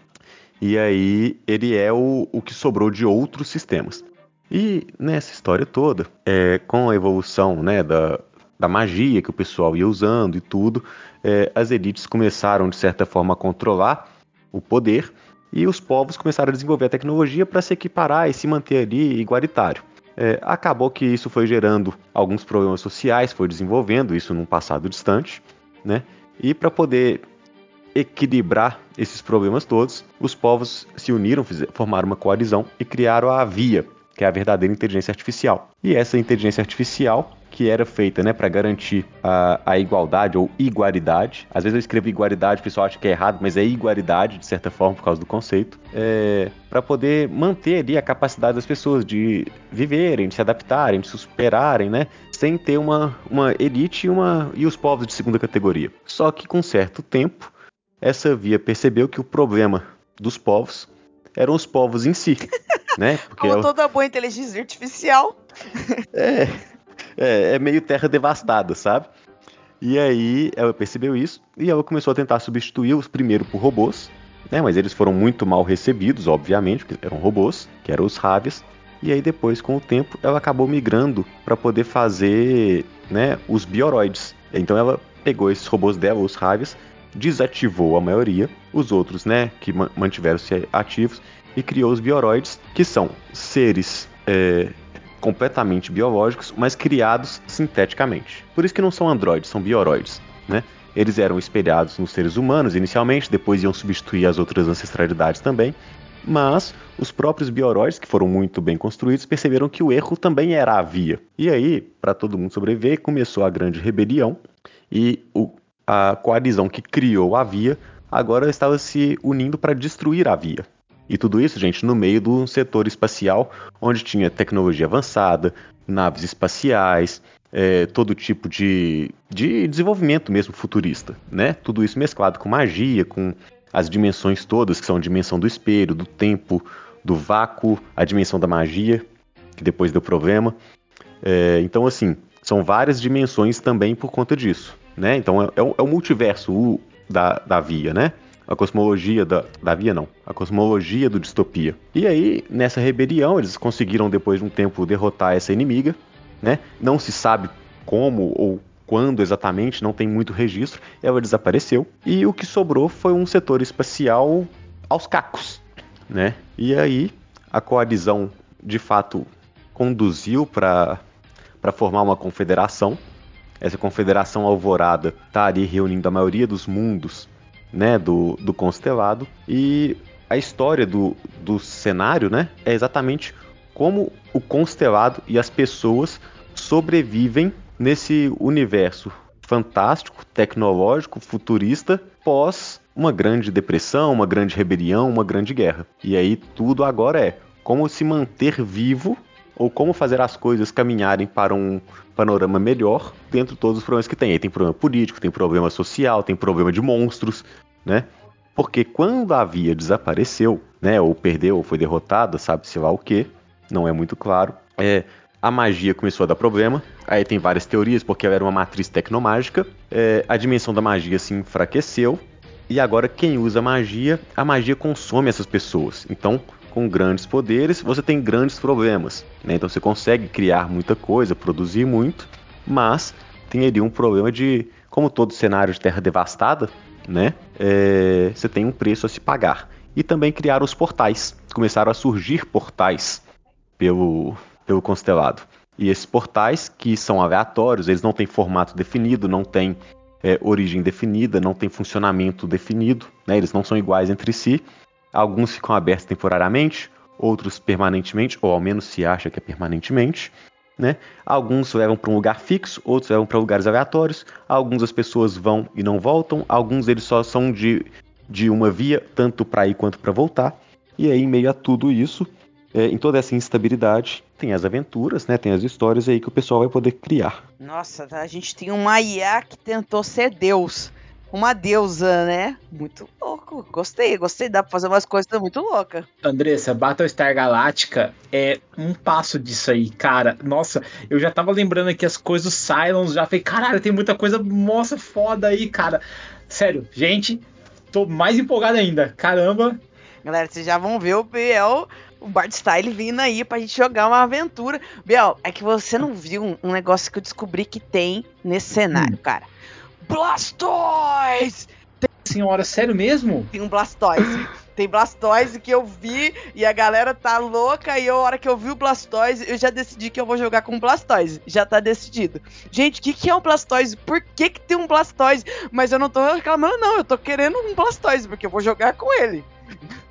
E aí ele é o, o que sobrou de outros sistemas. E nessa história toda, é, com a evolução né, da, da magia que o pessoal ia usando e tudo, é, as elites começaram de certa forma a controlar o poder e os povos começaram a desenvolver a tecnologia para se equiparar e se manter ali igualitário. É, acabou que isso foi gerando alguns problemas sociais, foi desenvolvendo isso num passado distante, né? E para poder equilibrar esses problemas todos, os povos se uniram, formaram uma coalizão e criaram a VIA, que é a verdadeira inteligência artificial. E essa inteligência artificial, que era feita né, para garantir a, a igualdade ou igualdade, às vezes eu escrevo igualdade, o pessoal acha que é errado, mas é igualdade de certa forma por causa do conceito, é, para poder manter ali a capacidade das pessoas de viverem, de se adaptarem, de se superarem, né? Sem ter uma, uma elite e, uma, e os povos de segunda categoria. Só que com certo tempo, essa via percebeu que o problema dos povos eram os povos em si, (laughs) né? Porque Como é é toda boa inteligência artificial. (laughs) é, é meio terra devastada, sabe? E aí ela percebeu isso e ela começou a tentar substituir os primeiro por robôs, né? Mas eles foram muito mal recebidos, obviamente, porque eram robôs, que eram os Ravias. E aí depois, com o tempo, ela acabou migrando para poder fazer, né, os bioroides. Então ela pegou esses robôs dela, os Ravias, desativou a maioria, os outros, né, que mantiveram-se ativos e criou os bioroides, que são seres é, completamente biológicos, mas criados sinteticamente. Por isso que não são androides, são bioroides, né? Eles eram espelhados nos seres humanos inicialmente, depois iam substituir as outras ancestralidades também. Mas os próprios bioroides, que foram muito bem construídos, perceberam que o erro também era a via. E aí, para todo mundo sobreviver, começou a grande rebelião e o, a coalizão que criou a via agora estava se unindo para destruir a via. E tudo isso, gente, no meio do setor espacial, onde tinha tecnologia avançada, naves espaciais, é, todo tipo de, de desenvolvimento mesmo futurista, né? Tudo isso mesclado com magia, com as dimensões todas, que são a dimensão do espelho, do tempo, do vácuo, a dimensão da magia, que depois deu problema. É, então, assim, são várias dimensões também por conta disso, né? Então, é, é o, é o multiverso o, da, da via, né? a cosmologia da, da Via, não, a cosmologia do Distopia. E aí, nessa rebelião, eles conseguiram, depois de um tempo, derrotar essa inimiga, né? Não se sabe como ou quando exatamente, não tem muito registro, ela desapareceu. E o que sobrou foi um setor espacial aos cacos, né? E aí, a coalizão, de fato, conduziu para formar uma confederação. Essa confederação alvorada está ali reunindo a maioria dos mundos né, do, do constelado. E a história do, do cenário né, é exatamente como o constelado e as pessoas sobrevivem nesse universo fantástico, tecnológico, futurista, pós uma grande depressão, uma grande rebelião, uma grande guerra. E aí tudo agora é como se manter vivo ou como fazer as coisas caminharem para um panorama melhor dentro de todos os problemas que tem. Aí tem problema político, tem problema social, tem problema de monstros, né? Porque quando a Via desapareceu, né, ou perdeu, ou foi derrotada, sabe-se lá o que, não é muito claro, é, a magia começou a dar problema. Aí tem várias teorias, porque ela era uma matriz tecnomágica. É, a dimensão da magia se enfraqueceu. E agora, quem usa magia, a magia consome essas pessoas. Então, com grandes poderes, você tem grandes problemas. Né? Então você consegue criar muita coisa, produzir muito, mas tem ali um problema de, como todo cenário de terra devastada, né? É, você tem um preço a se pagar. E também criaram os portais. Começaram a surgir portais pelo, pelo constelado. E esses portais, que são aleatórios, eles não têm formato definido, não têm é, origem definida, não têm funcionamento definido, né? eles não são iguais entre si. Alguns ficam abertos temporariamente, outros permanentemente, ou ao menos se acha que é permanentemente. Né? Alguns levam para um lugar fixo, outros levam para lugares aleatórios. Alguns as pessoas vão e não voltam, alguns eles só são de, de uma via, tanto para ir quanto para voltar. E aí, em meio a tudo isso, é, em toda essa instabilidade, tem as aventuras, né? Tem as histórias aí que o pessoal vai poder criar. Nossa, a gente tem uma IA que tentou ser Deus uma deusa, né? Muito louco. Gostei, gostei. Dá pra fazer umas coisas muito loucas. Andressa, Battlestar Galactica é um passo disso aí, cara. Nossa, eu já tava lembrando aqui as coisas do Silence, já falei, caralho, tem muita coisa, moça, foda aí, cara. Sério, gente, tô mais empolgado ainda. Caramba. Galera, vocês já vão ver o Biel, o Bart Style vindo aí pra gente jogar uma aventura. Biel, é que você não viu um negócio que eu descobri que tem nesse cenário, hum. cara Blastoise! Tem... Senhora, sério mesmo? Tem um Blastoise. Tem Blastoise que eu vi e a galera tá louca. E a hora que eu vi o Blastoise, eu já decidi que eu vou jogar com Blastoise. Já tá decidido. Gente, o que, que é um Blastoise? Por que, que tem um Blastoise? Mas eu não tô reclamando, não. Eu tô querendo um Blastoise, porque eu vou jogar com ele.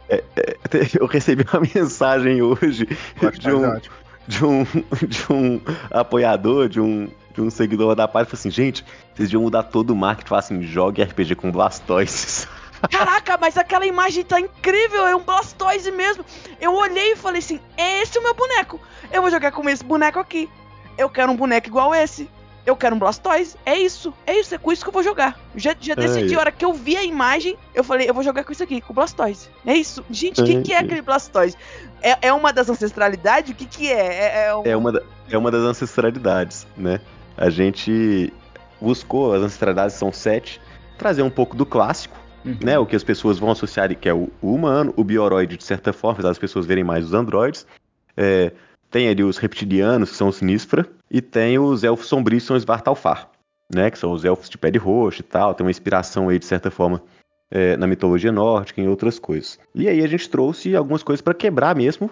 É, é, (laughs) eu recebi uma mensagem hoje de um, de (laughs) um, de um apoiador, de um, de um seguidor da página, falou assim, gente, vocês deviam mudar todo o marketing, falar assim, jogue RPG com Blastoise. (laughs) Caraca, mas aquela imagem tá incrível, é um Blastoise mesmo. Eu olhei e falei assim, esse é o meu boneco. Eu vou jogar com esse boneco aqui. Eu quero um boneco igual esse. eu quero um Blastoise. É isso. É isso. É com isso que eu vou jogar. Já, já decidi, a hora que eu vi a imagem, eu falei, eu vou jogar com isso aqui, com o Blastoise. É isso. Gente, o que, que é aquele Blastoise? É, é uma das ancestralidades? O que, que é? É, é, um... É, uma, da- é uma das ancestralidades, né? A gente buscou, as ancestralidades são sete, trazer um pouco do clássico, Uhum. né? O que as pessoas vão associar, que é o, o humano, o bioroide, de certa forma, das pessoas verem mais os androides. É, tem ali os reptilianos, que são os Nispra, e tem os elfos sombrios, que são os Vartalfar, né? Que são os elfos de pele roxa e tal, tem uma inspiração aí, de certa forma, é, na mitologia nórdica e em outras coisas. E aí a gente trouxe algumas coisas para quebrar mesmo,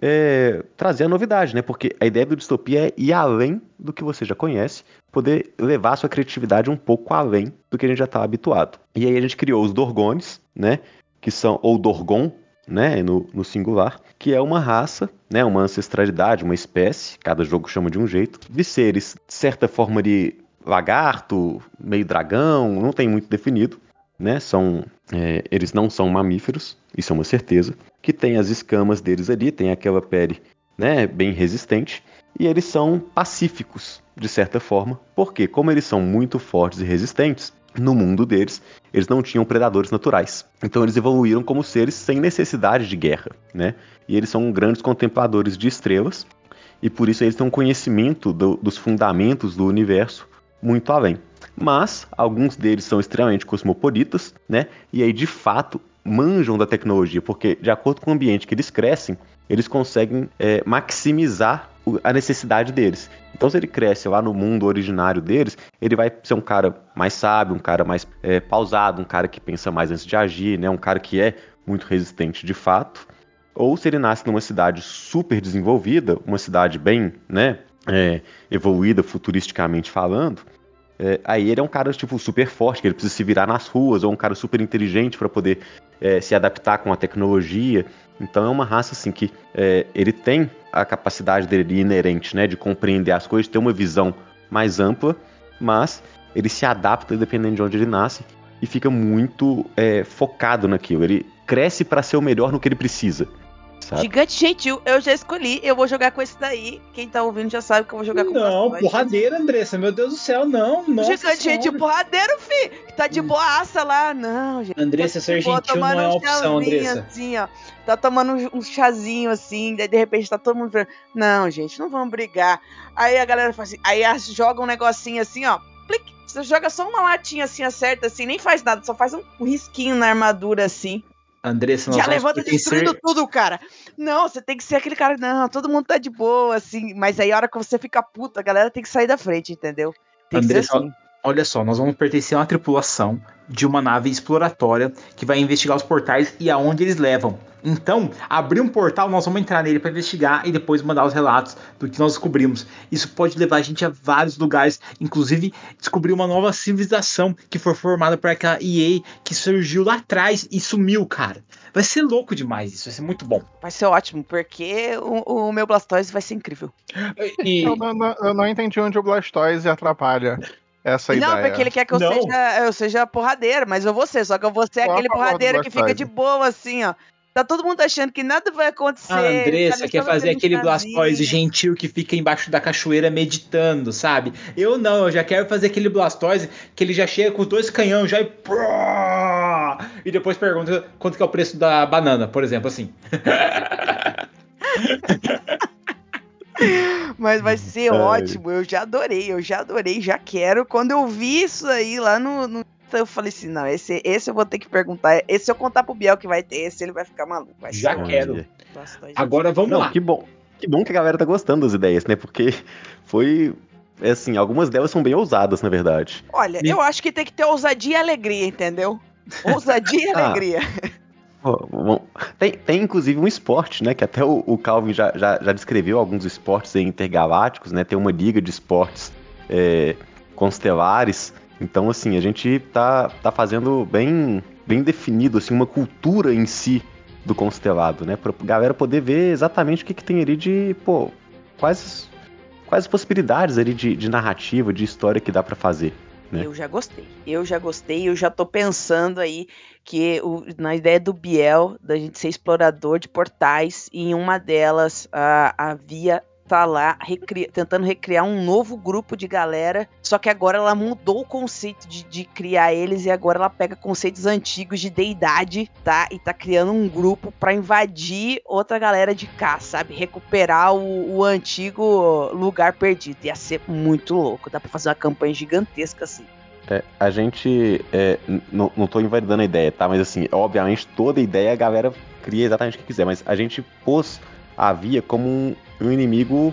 é, trazer a novidade, né? Porque a ideia do distopia é ir além do que você já conhece, poder levar a sua criatividade um pouco além do que a gente já está habituado. E aí a gente criou os Dorgones, né? Que são, ou Dorgon, né? No, no singular, que é uma raça, né? Uma ancestralidade, uma espécie, cada jogo chama de um jeito, de seres, de certa forma, de lagarto, meio dragão, não tem muito definido, né? São, é, eles não são mamíferos, isso é uma certeza. Que tem as escamas deles ali, tem aquela pele, né? Bem resistente. E eles são pacíficos, de certa forma, porque como eles são muito fortes e resistentes, no mundo deles, eles não tinham predadores naturais. Então eles evoluíram como seres sem necessidade de guerra, né? E eles são grandes contempladores de estrelas, e por isso eles têm um conhecimento do- dos fundamentos do universo muito além. Mas alguns deles são extremamente cosmopolitas, né? E aí de fato manjam da tecnologia, porque de acordo com o ambiente que eles crescem, eles conseguem é, maximizar a necessidade deles. Então, se ele cresce lá no mundo originário deles, ele vai ser um cara mais sábio, um cara mais é, pausado, um cara que pensa mais antes de agir, né? Um cara que é muito resistente de fato. Ou se ele nasce numa cidade super desenvolvida, uma cidade bem, né, é, evoluída futuristicamente falando, é, aí ele é um cara tipo super forte, que ele precisa se virar nas ruas, ou um cara super inteligente para poder é, se adaptar com a tecnologia. Então é uma raça assim que é, ele tem a capacidade dele inerente, né, de compreender as coisas, ter uma visão mais ampla, mas ele se adapta dependendo de onde ele nasce e fica muito é, focado naquilo. Ele cresce para ser o melhor no que ele precisa. Sabe? Gigante gentil, eu já escolhi. Eu vou jogar com esse daí. Quem tá ouvindo já sabe que eu vou jogar com Não, porradeira, Andressa. Meu Deus do céu, não. Nossa Gigante senhora. gentil porradeiro, fi. Que tá de boaça lá. Não, gente. Andressa, ser De boa, gentil não é um uma opção, Andressa. Assim, ó. Tá tomando um, chazinho assim, daí de repente tá todo mundo falando, não, gente, não vamos brigar. Aí a galera faz assim, aí joga um negocinho assim, ó. Plic, você joga só uma latinha assim, acerta assim, nem faz nada, só faz um risquinho na armadura assim. Andressa, Já levanta destruindo tudo, cara. Não, você tem que ser aquele cara, não, todo mundo tá de boa, assim. Mas aí a hora que você fica puta, a galera tem que sair da frente, entendeu? Tem que Andressa, ser assim. Olha só, nós vamos pertencer a uma tripulação de uma nave exploratória que vai investigar os portais e aonde eles levam. Então, abrir um portal, nós vamos entrar nele para investigar e depois mandar os relatos do que nós descobrimos. Isso pode levar a gente a vários lugares, inclusive descobrir uma nova civilização que foi formada por aquela EA que surgiu lá atrás e sumiu, cara. Vai ser louco demais isso, vai ser muito bom. Vai ser ótimo, porque o, o meu Blastoise vai ser incrível. E, Eu não, não- eu não entendi onde o Blastoise atrapalha essa não, ideia. porque ele quer que eu Não. seja, eu seja porradeiro, mas eu vou ser, só que eu vou ser a aquele porradeiro que fica de boa, assim, ó. Tá todo mundo achando que nada vai acontecer. a Andressa tá quer fazer aquele. Blastoise gentil que fica embaixo da cachoeira meditando, sabe? Eu não, eu já quero fazer aquele Blastoise que ele já chega com os dois canhões já e. E depois pergunta quanto que é o preço da banana, por exemplo, assim. (laughs) Mas vai ser Ai. ótimo, eu já adorei, eu já adorei, já quero. Quando eu vi isso aí lá no. no- eu falei assim, não, esse, esse eu vou ter que perguntar. Esse se eu contar pro Biel que vai ter, esse ele vai ficar maluco. Vai Já ser quero. Blastoise. Agora vamos Não, lá. que bom. Que bom que a galera tá gostando das ideias, né? Porque foi. é Assim, algumas delas são bem ousadas, na verdade. Olha, Me- eu acho que tem que ter ousadia e alegria, entendeu? Ousadia e (laughs) Ah. alegria. Bom, Tem, tem inclusive um esporte, né? Que até o, o Calvin já, já, já descreveu alguns esportes intergalácticos, né? Tem uma liga de esportes é, constelares. Então, assim, a gente tá, tá fazendo bem, bem definido, assim, uma cultura em si do constelado, né? Pra galera poder ver exatamente o que, que tem ali de, pô, quais, quais possibilidades ali de, de narrativa, de história que dá pra fazer. né? Eu já gostei. Eu já gostei. Eu já tô pensando aí que o- na ideia do Biel, da gente ser explorador de portais, e em uma delas ah, havia tá lá recri- tentando recriar um novo grupo de galera, só que agora ela mudou o conceito de, de criar eles e agora ela pega conceitos antigos de deidade, tá? E tá criando um grupo pra invadir outra galera de cá, sabe? Recuperar o, o antigo lugar perdido. Ia ser muito louco. Dá pra fazer uma campanha gigantesca assim. É, a gente. é, não tô invalidando a ideia, tá? Mas assim, obviamente toda ideia a galera cria exatamente o que quiser. Mas a gente pôs a Via como um, um inimigo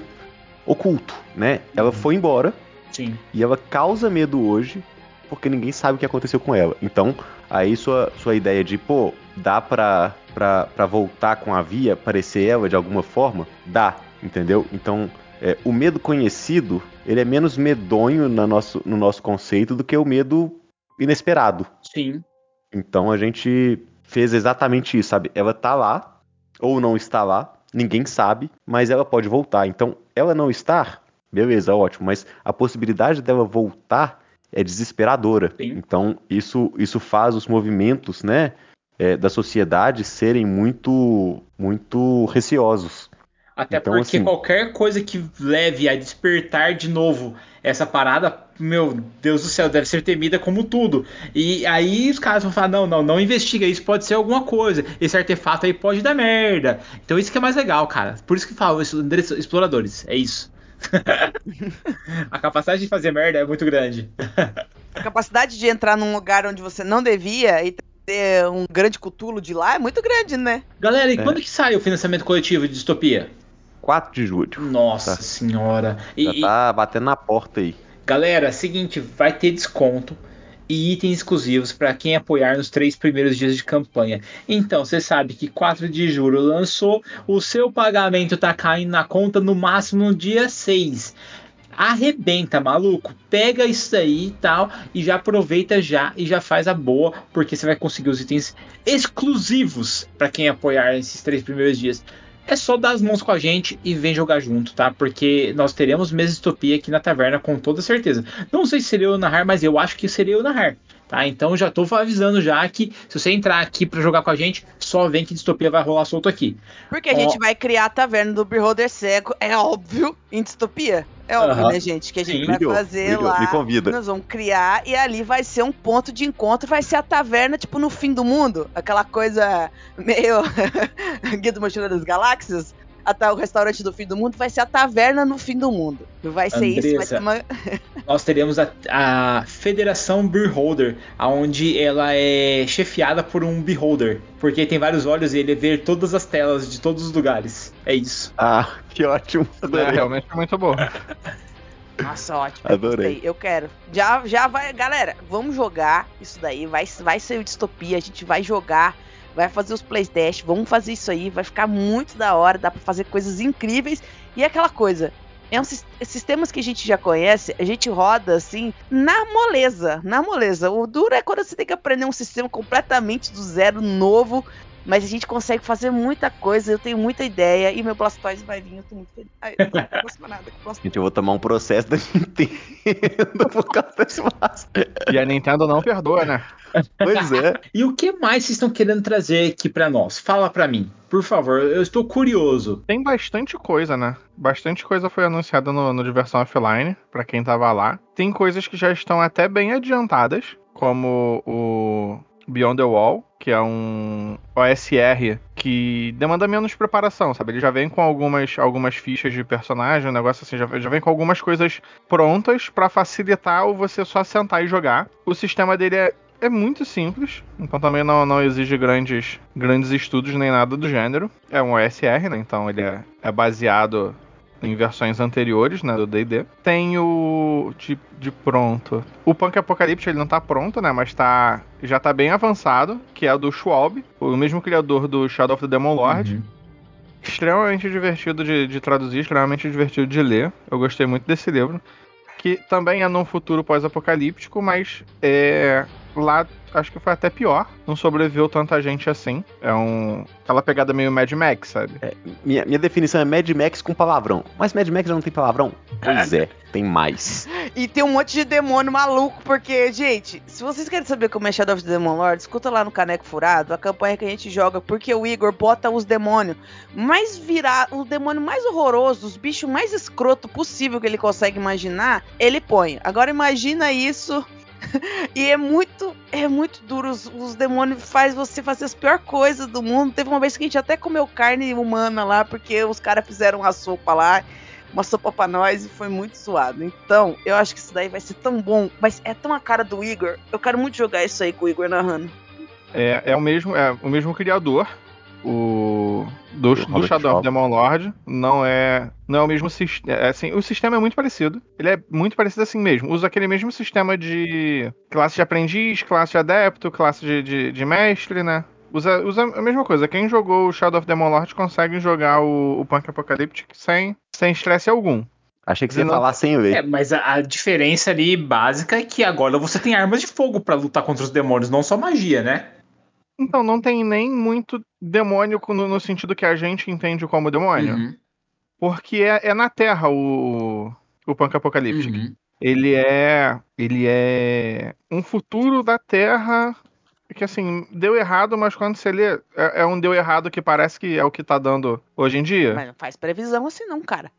oculto, né? Ela foi embora Sim. e ela causa medo hoje porque ninguém sabe o que aconteceu com ela. Então, aí sua, sua ideia de, pô, dá pra, pra, pra voltar com a Via, parecer ela de alguma forma? Dá, entendeu? Então, é, o medo conhecido, ele é menos medonho na nosso, no nosso conceito do que o medo inesperado. Sim. Então a gente fez exatamente isso, sabe? Ela tá lá, ou não está lá, ninguém sabe, mas ela pode voltar. Então, ela não estar, beleza, ótimo, mas a possibilidade dela voltar é desesperadora. Sim. Então, isso, isso faz os movimentos, né, é, da sociedade serem muito, muito receosos. Até Então, porque assim- qualquer coisa que leve a despertar de novo essa parada, meu Deus do céu, deve ser temida como tudo. E aí os caras vão falar: não, não, não investiga, isso pode ser alguma coisa. Esse artefato aí pode dar merda. Então isso que é mais legal, cara. Por isso que falo, isso, exploradores, é isso. (laughs) a capacidade de fazer merda é muito grande. A capacidade de entrar num lugar onde você não devia e ter um grande cutulo de lá é muito grande, né? Galera, e É. quando que sai o financiamento coletivo de distopia? 4 de julho. Nossa Tá. senhora. E, Já tá batendo na porta aí. Galera, seguinte, vai ter desconto e itens exclusivos para quem apoiar nos três primeiros dias de campanha. Então, você sabe que 4 de julho lançou, o seu pagamento tá caindo na conta no máximo no dia 6. Arrebenta, maluco. Pega isso aí e tal e já aproveita já e já faz a boa, porque você vai conseguir os itens exclusivos para quem apoiar esses três primeiros dias é só dar as mãos com a gente e vem jogar junto, tá? Porque nós teremos distopia aqui na taverna com toda certeza. Não sei se seria eu narrar, mas eu acho que seria eu narrar, tá? Então já tô avisando já que se você entrar aqui pra jogar com a gente, só vem que distopia vai rolar solto aqui. Porque a Ó. gente vai criar a taverna do Beholder Cego, é óbvio, em distopia. É óbvio, Aham. né, gente? Que a gente Sim. vai fazer lá. Me convida. Nós vamos criar e ali vai ser um ponto de encontro, vai ser a taverna, tipo, no fim do mundo. Aquela coisa meio (laughs) Guia do Mochila das Galáxias. Até o restaurante do fim do mundo vai ser a taverna no fim do mundo. Vai ser isso, vai Andressa. ser uma. (laughs) Nós teremos a, a Federação Beholder, onde ela é chefiada por um Beholder, porque tem vários olhos e ele vê todas as telas de todos os lugares. É isso. Ah, que ótimo. É, realmente é muito bom. Nossa, ótimo. Adorei. Eu quero. Já, já vai. Galera, vamos jogar isso daí. Vai, vai ser o distopia. A gente vai jogar. Vai fazer os playtest. Vamos fazer isso aí. Vai ficar muito da hora. Dá pra fazer coisas incríveis. E é aquela coisa. É um, sis- sistemas que a gente já conhece, a gente roda assim na moleza, na moleza. O duro é quando você tem que aprender um sistema completamente do zero, novo, mas a gente consegue fazer muita coisa. Eu tenho muita ideia e meu Blastoise vai vir. Eu tô muito feliz. Ai, eu não posso mais nada com Blastoise. Gente, eu vou tomar um processo da Nintendo (laughs) por causa desse massa. E a Nintendo não perdoa, né? Pois é. E o que mais vocês estão querendo trazer aqui pra nós? Fala pra mim, por favor. Eu estou curioso. Tem bastante coisa, né? Bastante coisa foi anunciada no, no Diversão Offline, pra quem tava lá. Tem coisas que já estão até bem adiantadas, como o Beyond the Wall, que é um OSR que demanda menos preparação, sabe? Ele já vem com algumas, algumas fichas de personagem, um negócio assim, já, já vem com algumas coisas prontas pra facilitar o você só sentar e jogar. O sistema dele é é muito simples, então também não, não exige grandes, grandes estudos nem nada do gênero. É um OSR, né? Então ele é, é baseado em versões anteriores, né, do D&D. Tem o de, de pronto. O Punk Apocalypse ele não tá pronto, né, mas tá já tá bem avançado, que é do Schwalbe, o mesmo criador do Shadow of the Demon Lord. Uhum. Extremamente divertido de, de traduzir, extremamente divertido de ler. Eu gostei muito desse livro. Que também é num futuro pós-apocalíptico, mas é lá acho que foi até pior. Não sobreviveu tanta gente assim. É um. aquela pegada meio Mad Max, sabe? Minha, minha definição é Mad Max com palavrão. Mas Mad Max já não tem palavrão? Pois é, (laughs) tem mais. E tem um monte de demônio maluco, porque, gente, se vocês querem saber como é Shadow of the Demon Lord, escuta lá no Caneco Furado a campanha que a gente joga, porque o Igor bota os demônios mais virar, o demônio mais horroroso, os bichos mais escroto possível que ele consegue imaginar, ele põe. Agora imagina isso e é muito, é muito duro. Os, os demônios faz você fazer as piores coisas do mundo. Teve uma vez que a gente até comeu carne humana lá, porque os caras fizeram uma sopa lá, uma sopa pra nós, e foi muito suado. Então, eu acho que isso daí vai ser tão bom. Mas é tão a cara do Igor. Eu quero muito jogar isso aí com o Igor narrando. É, é o mesmo, é o mesmo criador. O do, do Shadow of Demon Lord não é não é o mesmo sistema. Assim, o sistema é muito parecido. Ele é muito parecido assim mesmo. Usa aquele mesmo sistema de classe de aprendiz, classe de adepto, classe de, de, de mestre, né? Usa, usa a mesma coisa. Quem jogou o Shadow of Demon Lord consegue jogar o, o Punk Apocalyptic sem sem estresse algum. Achei que você ia Não. falar sem ver. É, mas a, a diferença ali básica é que agora você tem armas de fogo pra lutar contra os demônios, não só magia, né? Então não tem nem muito demônio no, no sentido que a gente entende como demônio. Uhum, Porque é, é na Terra o, o Punk Apocalyptic. uhum. Ele é. Ele é um futuro da Terra que assim, deu errado, mas quando você lê, é, é um deu errado que parece que é o que tá dando hoje em dia. Mas não faz previsão assim, não, cara.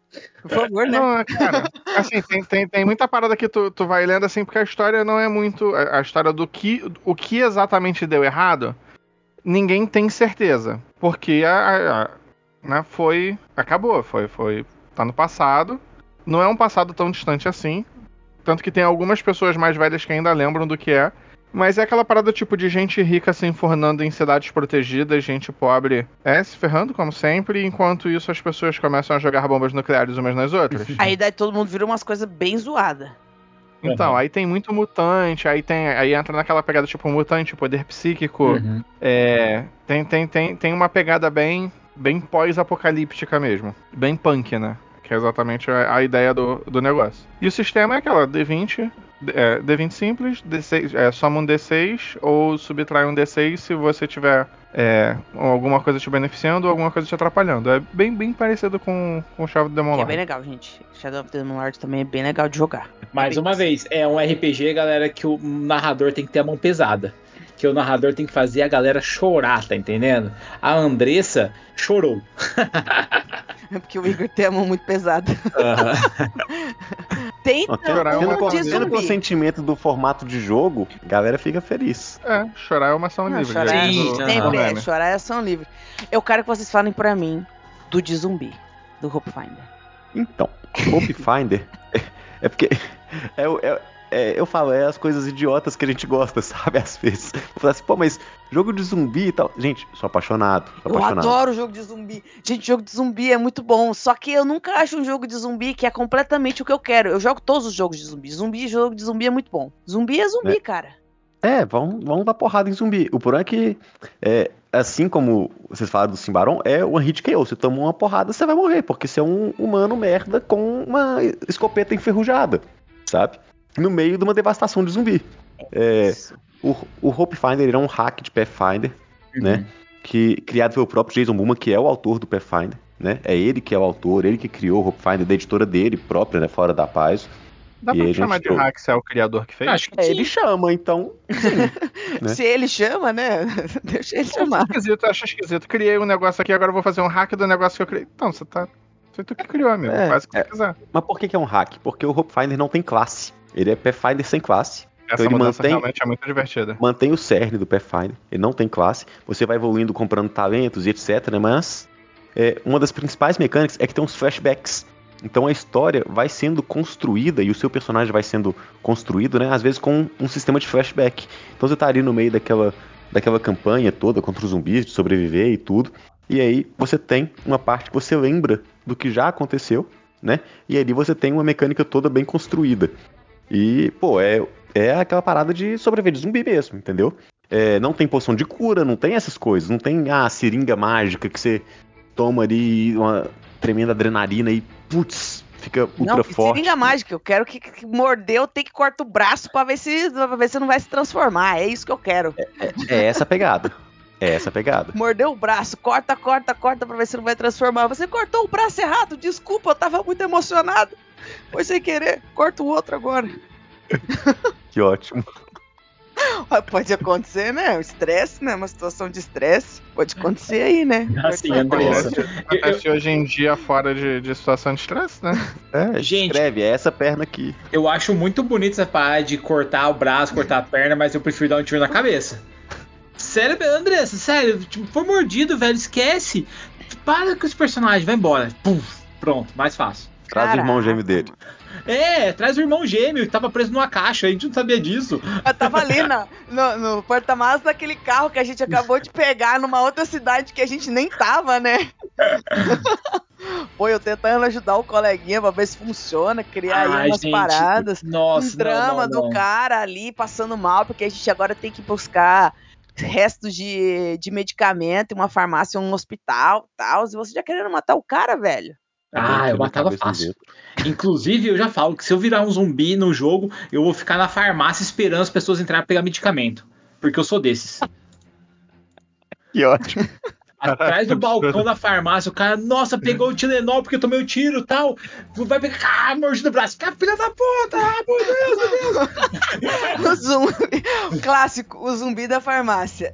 Por favor, né? Não, cara, assim, tem, tem, tem muita parada que tu, tu vai lendo assim, porque a história não é muito. A, a história do que. O que exatamente deu errado, ninguém tem certeza. Porque a, a- né, foi. Acabou, foi, foi. Tá no passado. Não é um passado tão distante assim. Tanto que tem algumas pessoas mais velhas que ainda lembram do que é. Mas é aquela parada tipo de gente rica se enfornando em cidades protegidas, gente pobre é se ferrando, como sempre, enquanto isso as pessoas começam a jogar bombas nucleares umas nas outras. Aí daí todo mundo vira umas coisas bem zoadas. Então, Uhum. aí tem muito mutante, aí tem. Aí entra naquela pegada tipo mutante, poder psíquico. Uhum. É, tem, tem, tem, tem uma pegada bem, bem pós-apocalíptica mesmo. Bem punk, né? Que é exatamente a, a ideia do, do negócio. E o sistema é aquela, D20, é, D20 simples, D6, é, soma um D6 ou subtrai um D6 se você tiver é, alguma coisa te beneficiando ou alguma coisa te atrapalhando. É bem, bem parecido com, com o Chave do Demon é Lord. bem legal, gente. Shadow of the Demon Lord também é bem legal de jogar. Mais uma vez, é um RPG, galera, que o narrador tem que ter a mão pesada. Que o narrador tem que fazer a galera chorar, tá entendendo? A Andressa chorou. (laughs) É porque o Igor tem a mão muito pesada. Tem (laughs) Então, chorar é uma um coisa. de Vendo pelo zumbi. sentimento do formato de jogo, a galera fica feliz. É, chorar é uma ação Não, livre. chorar, já é- Sim, o- sempre o é, chorar é ação livre. Eu quero que vocês falem pra mim do de zumbi, do Hope Finder. Então, Hope (laughs) Finder é porque é, o- é- é- eu falo, é as coisas idiotas que a gente gosta, (laughs) sabe? Às vezes. Eu falo assim, pô, mas jogo de zumbi e tal. Gente, sou apaixonado. Sou Eu apaixonado. adoro jogo de zumbi. Gente, jogo de zumbi é muito bom. Só que eu nunca acho um jogo de zumbi que é completamente o que eu quero. Eu jogo todos os jogos de zumbi. Zumbi, jogo de zumbi é muito bom. Zumbi é zumbi, cara. É, vão, vão dar porrada em zumbi. O problema é que, é, assim como vocês falaram do Simbaron, é one hit KO. Você toma uma porrada, você vai morrer, porque você é um humano merda com uma escopeta enferrujada, sabe? No meio de uma devastação de zumbi. É, Isso. o, o Hope Finder ele é um hack de Pathfinder, né? Que, criado pelo próprio Jason Buma, que é o autor do Pathfinder, né? É ele que é o autor, ele que criou o Hope Finder, da editora dele própria, né? Fora da paz. Dá E pra chamar gente, de hack se é o criador que fez? Acho que É, ele chama, então. (laughs) né? Se ele chama, né? (laughs) Deixa ele Acho chamar. esquisito, acho esquisito. Criei um negócio aqui, agora eu vou fazer um hack do negócio que eu criei. Então, você tá. Foi tu que criou, amigo. É, Faz o que é. você quiser. Mas por que, que é um hack? Porque o Hope Finder não tem classe. Ele é Pathfinder sem classe. Essa ele mudança mantém- realmente é muito divertida. Mantém o cerne do Pathfinder. Ele não tem classe. Você vai evoluindo comprando talentos e etc. né? Mas é, uma das principais mecânicas é que tem uns flashbacks. Então a história vai sendo construída e o seu personagem vai sendo construído, né? Às vezes com um sistema de flashback. Então você tá ali no meio daquela, daquela campanha toda contra os zumbis, de sobreviver e tudo. E aí você tem uma parte que você lembra do que já aconteceu, né? E ali você tem uma mecânica toda bem construída. E, pô, é, é aquela parada de sobreviver de zumbi mesmo, entendeu? É, não tem poção de cura, não tem essas coisas. Não tem a seringa mágica que você toma ali uma tremenda adrenalina e, putz, fica ultra Não, forte. seringa mágica. Eu quero que, que mordeu, tem que corta o braço pra ver se pra ver se não vai se transformar. É isso que eu quero. É essa a pegada. É essa a pegada. Mordeu o braço, corta, corta, corta pra ver se não vai transformar. Você cortou o braço errado, desculpa, eu tava muito emocionado. Foi sem querer, corta o outro agora. (laughs) Que ótimo. Ah, Pode acontecer, né? O estresse, né? Uma situação de estresse. Pode acontecer aí, né? Assim, Pode Andressa. acontecer. Acontece hoje em dia fora de, de situação de estresse, né? É, Gente. escreve, é essa perna aqui. Eu acho muito bonito essa parada de cortar o braço, cortar a perna, mas eu prefiro dar um tiro na cabeça. Sério, Andressa, sério, tipo, foi mordido, velho, esquece. Para com esse personagem, vai embora. Puf, pronto, mais fácil. Traz o irmão Caraca, gêmeo dele. É, traz o irmão gêmeo que tava preso numa caixa, a gente não sabia disso. Eu tava ali na- no, no porta-malas daquele carro que a gente acabou de pegar numa outra cidade que a gente nem tava, né? (laughs) Pô, eu tentando ajudar o coleguinha pra ver se funciona, criar aí Ai, umas gente, paradas. Nossa, um drama não, não, não. do cara ali passando mal, porque a gente agora tem que buscar restos de, de medicamento em uma farmácia, um hospital tal. E você já querendo matar o cara, velho? Ah, eu matava fácil. (laughs) Inclusive, eu já falo que se eu virar um zumbi no jogo, eu vou ficar na farmácia esperando as pessoas entrarem pra pegar medicamento. Porque eu sou desses. Que ótimo. (laughs) Atrás do balcão da farmácia, o cara, nossa, pegou o Tilenol porque eu tomei o tiro e tal. Vai pegar, ah, mordido no braço. Cara, filha da puta, ah, meu Deus, meu Deus. (laughs) O zumbi. o clássico, o zumbi da farmácia.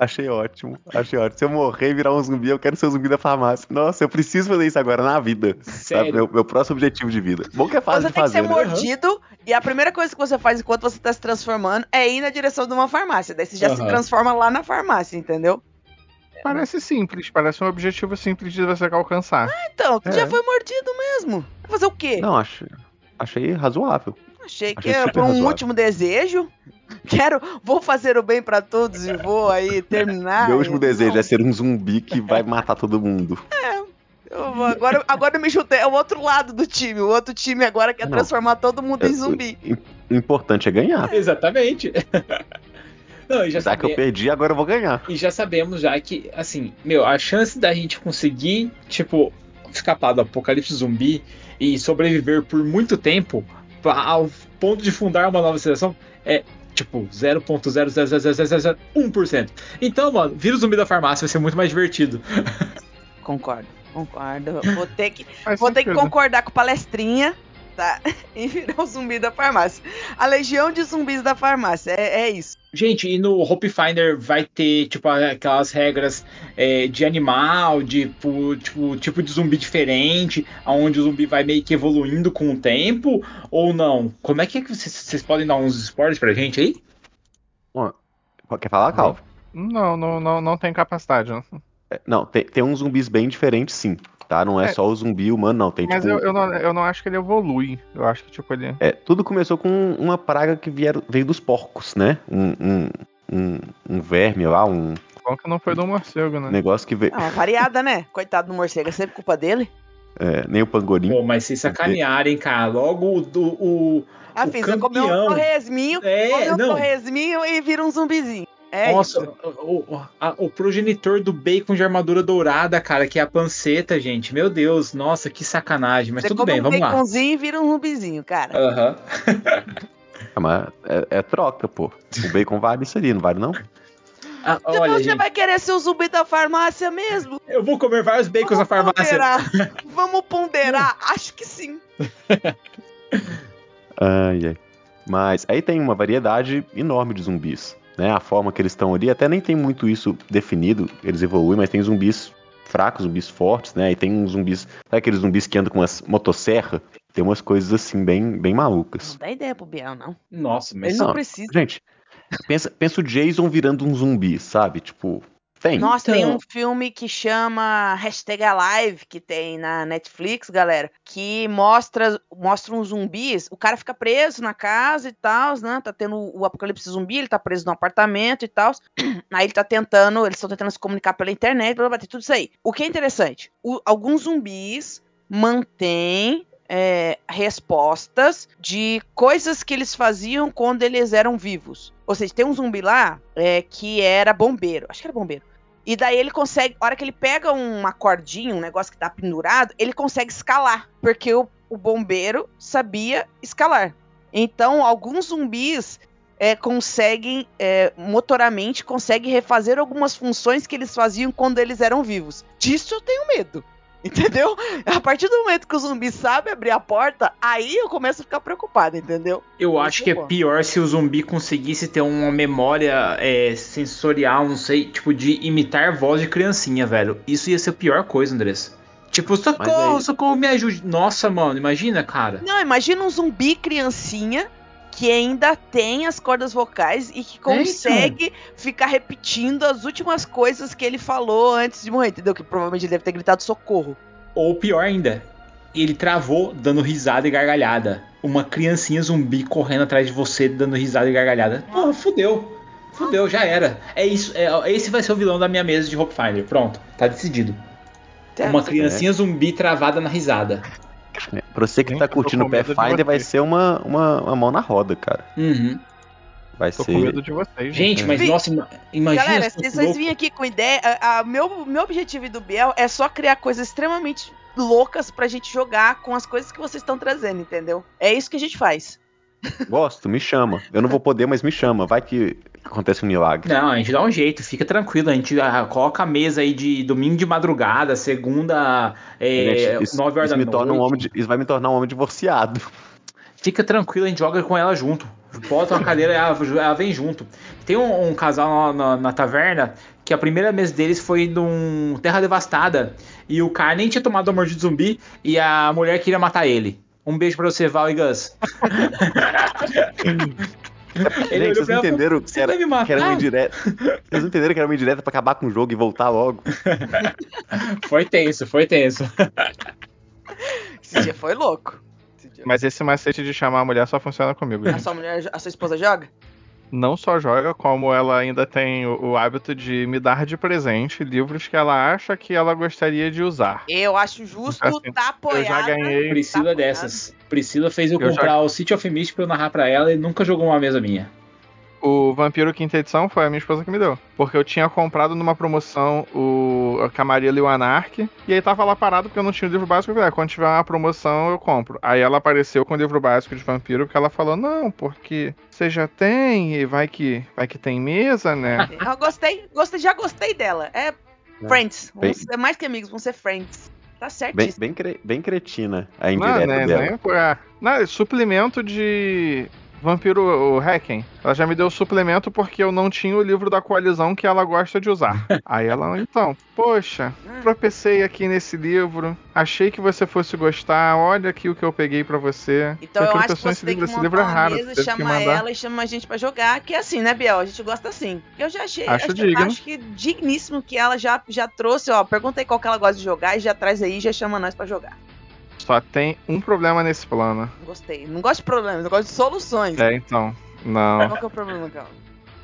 Achei ótimo. Achei ótimo. Se eu morrer e virar um zumbi, eu quero ser o zumbi da farmácia. Nossa, eu preciso fazer isso agora na vida. Sério? Sabe? Meu, meu próximo objetivo de vida. Bom que é fácil Você de tem que fazer, ser né? mordido e a primeira coisa que você faz enquanto você tá se transformando é ir na direção de uma farmácia. Daí você já se Aham. transforma lá na farmácia, entendeu? Parece simples, parece um objetivo simples de você alcançar. Então, tu É. já foi mordido mesmo. Vai fazer o quê? Não, achei, achei razoável. Achei que era por um razoável. último desejo. (laughs) Quero, vou fazer o bem pra todos e vou aí terminar. Meu último Não, desejo é ser um zumbi que vai matar todo mundo. eu vou- agora, agora eu me juntei. É o outro lado do time. O outro time agora quer Não. transformar todo mundo em zumbi. O importante é ganhar. Exatamente. (laughs) Não, já, Já que eu perdi, agora eu vou ganhar. e já sabemos já que, assim, meu, a chance da gente conseguir, tipo, escapar do apocalipse zumbi e sobreviver por muito tempo ao ponto de fundar uma nova civilização é, tipo, 0.0000001%. Então, mano, vira o zumbi da farmácia, vai ser muito mais divertido. Concordo, concordo. Vou ter que, Faz vou ter que concordar com o palestrinha, tá? (laughs) E virar o zumbi da farmácia. A legião de zumbis da farmácia. É, é isso. Gente, e no Hope Finder vai ter, tipo, aquelas regras é, de animal, de tipo, tipo, tipo de zumbi diferente, onde o zumbi vai meio que evoluindo com o tempo, ou não? Como é que, é que vocês, vocês podem dar uns spoilers pra gente aí? Quer falar, Calvo? Não, não, não, não tem capacidade. Não. É, Não, tem, tem uns zumbis bem diferentes, sim. Tá? Não é, É. só o zumbi humano, não. Tem, Mas tipo, eu, eu, não, eu não acho que ele evolui. Eu acho que, tipo, ele. É, tudo começou com uma praga que vieram, veio dos porcos, né? Um, um, um, um verme lá, um Bom que não foi do morcego, né? negócio que veio. É uma variada, né? Coitado do morcego, é sempre culpa dele. É, nem o pangolim. Pô, mas se sacanearem, cara, logo o. do- o Ah, O fiz, eu comi um campeão. torresminho, é, comi um torresminho e vira um zumbizinho. É Nossa, o, o- a- o progenitor do bacon de armadura dourada, cara, que é a panceta, gente. Meu Deus, nossa, que sacanagem. Mas Você tudo bem, um vamos lá. baconzinho e vira um zumbizinho, cara. Aham. (laughs) Ah, mas é, é troca, pô. O bacon vale isso ali, não vale não? Ah, Então olha, você gente, vai querer ser o zumbi da farmácia mesmo? eu vou comer vários bacons na Vamos farmácia. ponderar. (laughs) Vamos ponderar? Acho que sim. (laughs) Ai, ai. Mas aí tem uma variedade enorme de zumbis. Né? A forma que eles estão ali, até nem tem muito isso definido, eles evoluem, mas tem zumbis fracos, zumbis fortes, né? E tem uns zumbis, sabe aqueles zumbis que andam com umas motosserra? Tem umas coisas assim bem, bem malucas. Não dá ideia pro Biel, não. Nossa, mas Ele não não, precisa. Gente, pensa, pensa o Jason virando um zumbi, sabe? Tipo, tem. Nossa, tem Então- um filme que chama Hashtag Alive, que tem na Netflix, galera, que mostra, mostra uns zumbis. O cara fica preso na casa e tal, né? Tá tendo o apocalipse zumbi, ele tá preso num apartamento e tal. (clears throat) Aí ele tá tentando, eles estão tentando se comunicar pela internet, blá, blá, blá, tem tudo isso aí. O que é interessante, o- alguns zumbis mantêm é, respostas de coisas que eles faziam quando eles eram vivos. Ou seja, tem um zumbi lá é, que era bombeiro. Acho que era bombeiro. E daí ele consegue, hora que ele pega uma cordinha, um negócio que tá pendurado, ele consegue escalar, porque o, o bombeiro sabia escalar. Então, alguns zumbis é, conseguem, é, motoramente, conseguem refazer algumas funções que eles faziam quando eles eram vivos. Disso eu tenho medo. (laughs) Entendeu? A partir do momento que o zumbi sabe abrir a porta, aí eu começo a ficar preocupado, entendeu? Eu Isso acho que é bom. pior se o zumbi conseguisse ter uma memória é, sensorial, não sei, tipo, de imitar voz de criancinha, velho. Isso ia ser a pior coisa, Andressa. Tipo, socorro, aí- socorro, me ajude. Nossa, mano, imagina, cara. Não, imagina um zumbi criancinha que ainda tem as cordas vocais e que consegue ficar repetindo as últimas coisas que ele falou antes de morrer, entendeu? Que provavelmente ele deve ter gritado socorro. Ou pior ainda, ele travou dando risada e gargalhada. Uma criancinha zumbi correndo atrás de você dando risada e gargalhada. Porra, fudeu. Fudeu, já era. É isso, é, esse vai ser o vilão da minha mesa de Hope Finder. Pronto, tá decidido. Uma criancinha zumbi travada na risada. É, Pra você que Gente, tá curtindo o Pathfinder, vai ser uma, uma, uma mão na roda, cara. Uhum. Vai Tô ser. com medo de vocês. Gente, mas Vi- nossa, ima- imagina. Galera, se vocês louco. virem aqui com ideia, a, a- meu, meu objetivo do Biel é só criar coisas extremamente loucas pra gente jogar com as coisas que vocês estão trazendo, entendeu? É isso que a gente faz. Gosto, me chama. Eu não vou poder, mas me chama. Vai que acontece um milagre. Não, a gente dá um jeito, fica tranquilo. A gente ah, coloca a mesa aí de domingo de madrugada, segunda, é, Gente, isso, 9 horas isso da me noite. torna um homem de- isso vai me tornar um homem divorciado. Fica tranquilo, a gente joga com ela junto. Bota uma cadeira e ela, ela vem junto. Tem um, um casal na, na- na taverna que a primeira mesa deles foi num Terra Devastada. E o cara nem tinha tomado a mordida de zumbi e a mulher queria matar ele. Um beijo pra você, Val e Gus. (laughs) Ele Gente, vocês não entenderam que "Você era, vai me matar?" que era uma indireta. Vocês não entenderam que era uma indireta pra acabar com o jogo e voltar logo. (laughs) Foi tenso, foi tenso. Esse dia foi louco. Esse dia- Mas esse macete de chamar a mulher só funciona comigo, A sua mulher, a sua esposa joga? Não só joga, como ela ainda tem o, o hábito de me dar de presente livros que ela acha que ela gostaria de usar. Eu acho justo, Assim, tá apoiada. Eu já ganhei. Priscila Tá dessas. Priscila fez eu, Eu já- comprar o City of Mist pra eu narrar pra ela e nunca jogou uma mesa minha. O Vampiro Quinta Edição foi a minha esposa que me deu. Porque eu tinha comprado numa promoção o a Camarilla e o Anark. E aí tava lá parado porque eu não tinha o livro básico. Eu falei, ah, quando tiver uma promoção eu compro. Aí ela apareceu com o livro básico de Vampiro. Porque ela falou, não, porque você já tem e vai que, vai que tem mesa, né? (laughs) Eu gostei, gostei, já gostei dela. É friends. Bem- Vamos ser mais que amigos, vamos ser friends. Tá Bem, certíssimo. bem, cre- bem cretina a Não, indireta né, dela. né, pô, é. Não, é suplemento de Vampiro o Hacking. Ela já me deu suplemento porque eu não tinha o livro da coalizão que ela gosta de usar. (laughs) Aí ela, então, poxa, tropecei aqui nesse livro, achei que você fosse gostar, olha aqui o que eu peguei pra você. Então eu Você acho que você tem que livro, esse montar é uma raro, mesa, chamar ela e chamar a gente pra jogar. Que é assim, né, Biel? A gente gosta assim. Eu já achei, Acho acho, digno. acho que digníssimo que ela já, já trouxe, ó. Pergunta aí qual que ela gosta de jogar e já traz aí e já chama nós pra jogar. Só tem um problema nesse plano. Gostei. Não gosto de problemas, eu gosto de soluções. É, então. Não. Qual que é o problema, Cal?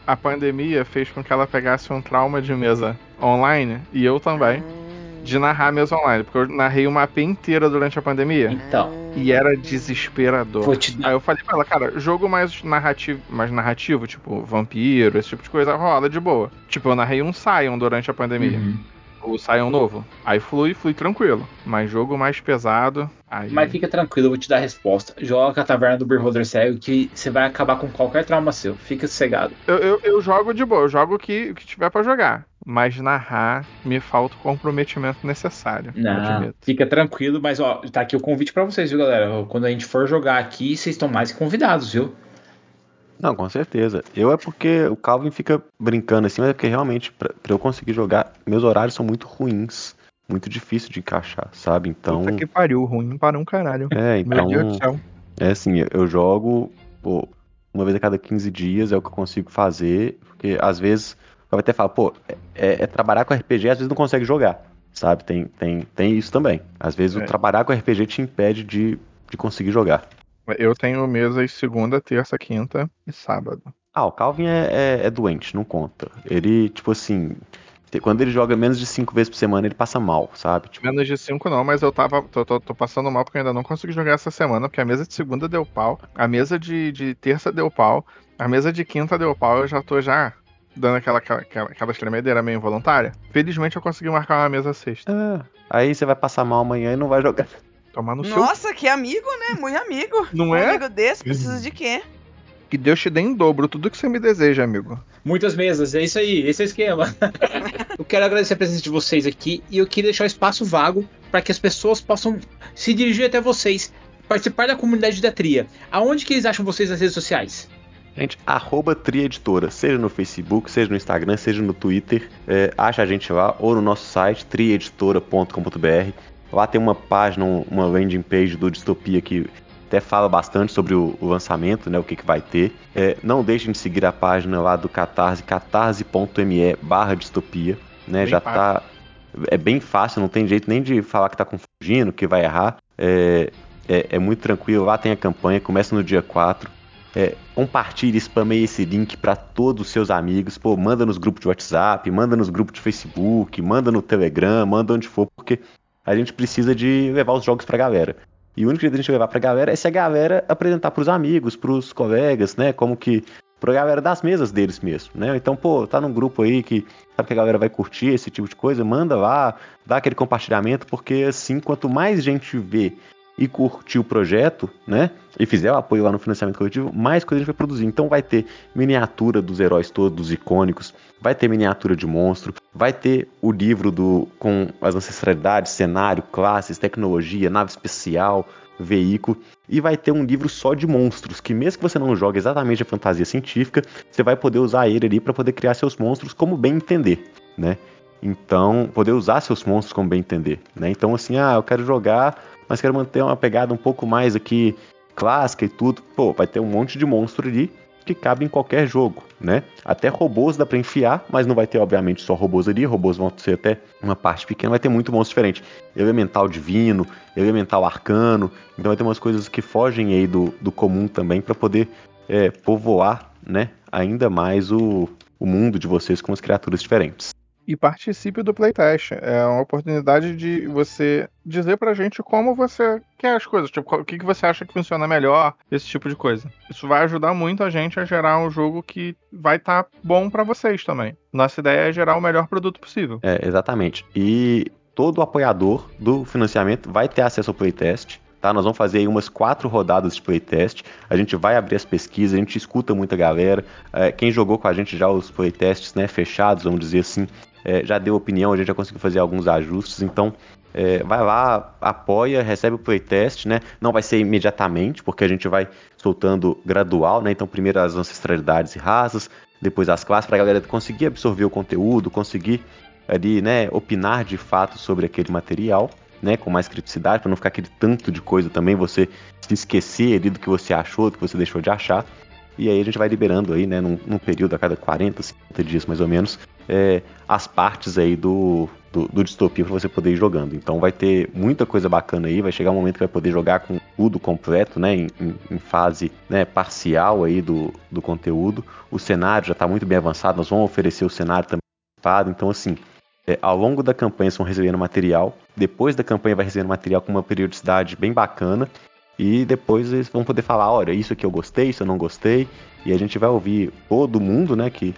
A pandemia fez com que ela pegasse um trauma de mesa online, e eu também, Hum. de narrar mesa online, porque eu narrei uma AP inteira durante a pandemia. Então, E era desesperador. vou te dar. Aí eu falei pra ela, cara, jogo mais narrativo, mais narrativo, tipo vampiro, esse tipo de coisa, rola de boa. Tipo, eu narrei um Sion durante a pandemia. Uhum. O Sion novo. Aí flui, flui tranquilo. Mas jogo mais pesado. Aí. Mas fica tranquilo, eu vou te dar a resposta. Joga a taverna do Beholder Cego que você vai acabar com qualquer trauma seu. Fica sossegado. Eu, eu, eu jogo de boa, eu jogo o que, que tiver pra jogar. Mas narrar me falta o comprometimento necessário. Não, fica tranquilo, mas ó, tá aqui o convite pra vocês, viu, galera? Quando a gente for jogar aqui, vocês estão mais que convidados, viu? Não, com certeza. Eu é porque o Calvin fica brincando assim, mas é porque realmente, pra, pra eu conseguir jogar, meus horários são muito ruins. Muito difícil de encaixar, sabe? Então. Puta que pariu, ruim para um caralho. É, Meu então. Deus do céu. É assim, eu- eu jogo pô, uma vez a cada 15 dias, é o que eu consigo fazer, porque às vezes eu até falo, pô, é, é trabalhar com RPG, às vezes não consegue jogar, sabe? Tem, tem, tem isso também. Às vezes É. o trabalhar com RPG te impede de, de conseguir jogar. Eu tenho mesas segunda, terça, quinta e sábado. Ah, o Calvin é, é- é doente, não conta. Ele, tipo assim, quando ele joga menos de 5 vezes por semana, ele passa mal, sabe? Tipo, Menos de cinco não, mas eu tava. Tô, tô- tô passando mal porque eu ainda não consegui jogar essa semana, porque a mesa de segunda deu pau, a mesa de, de terça deu pau, a mesa de quinta deu pau, eu já tô já dando aquela, aquela, aquela tremedeira meio involuntária. Felizmente eu consegui marcar uma mesa sexta. Ah, aí você vai passar mal amanhã e não vai jogar. Tomar no seu. Nossa, que amigo, né? Muito amigo. (laughs) Não um é? amigo desse precisa de quê? Que Deus te dê em dobro tudo que você me deseja, amigo. Muitas mesas, é isso aí, esse é o esquema. (laughs) eu quero agradecer a presença de vocês aqui e eu queria deixar o espaço vago para que as pessoas possam se dirigir até vocês, participar da comunidade da Tria. Aonde que eles acham vocês nas redes sociais? Gente, arroba Tria Editora, seja no Facebook, seja no Instagram, seja no Twitter, é, acha a gente lá, ou no nosso site, trieditora.com.br. Lá tem uma página, um- uma landing page do Distopia que até fala bastante sobre o, o lançamento, né, o que, que vai ter. É, não deixem de seguir a página lá do Catarse, catarse.me barra distopia, né, Bem já fácil. tá... É bem fácil, não tem jeito nem de falar que tá confundindo, que vai errar. É, é, é muito tranquilo, lá tem a campanha, começa no dia 4. É, compartilhe, spameie esse link para todos os seus amigos. Pô, manda nos grupos de WhatsApp, manda nos grupos de Facebook, manda no Telegram, manda onde for, porque a gente precisa de levar os jogos pra galera. E o único jeito de a gente levar pra galera é se a galera apresentar pros amigos, pros colegas, né? Como que. Pra galera das mesas deles mesmo, né? Então, pô, tá num grupo aí que sabe que a galera vai curtir esse tipo de coisa, manda lá, dá aquele compartilhamento, porque assim, quanto mais gente vê e curtir o projeto, né? E fizer o apoio lá no financiamento coletivo, mais coisa a gente vai produzir. Então vai ter miniatura dos heróis todos icônicos, vai ter miniatura de monstro, vai ter o livro do com as ancestralidades, cenário, classes, tecnologia, nave especial, veículo, e vai ter um livro só de monstros, que mesmo que você não jogue exatamente a fantasia científica, você vai poder usar ele ali para poder criar seus monstros como bem entender, né? Então, poder usar seus monstros como bem entender, né? Então, assim, ah, eu quero jogar, mas quero manter uma pegada um pouco mais aqui clássica e tudo. Pô, vai ter um monte de monstro ali que cabe em qualquer jogo, né? Até robôs dá pra enfiar, mas não vai ter, obviamente, só robôs ali. Robôs vão ser até uma parte pequena, vai ter muito monstro diferente. Elemental divino, elemental arcano. Então vai ter umas coisas que fogem aí do, do comum também para poder é, povoar, né? Ainda mais o, o mundo de vocês com as criaturas diferentes. E participe do playtest. É uma oportunidade de você dizer pra gente como você quer as coisas. Tipo, o que, que você acha que funciona melhor, esse tipo de coisa. Isso vai ajudar muito a gente a gerar um jogo que vai estar bom pra vocês também. Nossa ideia é gerar o melhor produto possível. É, exatamente. E todo apoiador do financiamento vai ter acesso ao playtest. Tá? Nós vamos fazer aí umas quatro rodadas de playtest. A gente vai abrir as pesquisas, a gente escuta muita galera. É, quem jogou com a gente já os playtests né, fechados, vamos dizer assim, é, já deu opinião, a gente já conseguiu fazer alguns ajustes. Então, é, vai lá, apoia, recebe o playtest, né? Não vai ser imediatamente, porque a gente vai soltando gradual, né? Então, primeiro as ancestralidades e raças, depois as classes, para a galera conseguir absorver o conteúdo, conseguir ali, né, opinar de fato sobre aquele material, né, com mais criticidade, para não ficar aquele tanto de coisa também, você se esquecer ali do que você achou, do que você deixou de achar. E aí a gente vai liberando aí, né, num, num período a cada 40, 50 dias mais ou menos, é, as partes aí do, do, do distopia para você poder ir jogando. Então vai ter muita coisa bacana aí, vai chegar um momento que vai poder jogar com tudo completo, né, em, em- fase né, parcial aí do, do conteúdo. O cenário já está muito bem avançado, nós vamos oferecer o cenário também. Então assim, é, ao longo da campanha vão recebendo material, depois da campanha vai recebendo material com uma periodicidade bem bacana. E depois eles vão poder falar, olha, isso aqui eu gostei, isso eu não gostei. E a gente vai ouvir todo mundo, né, que,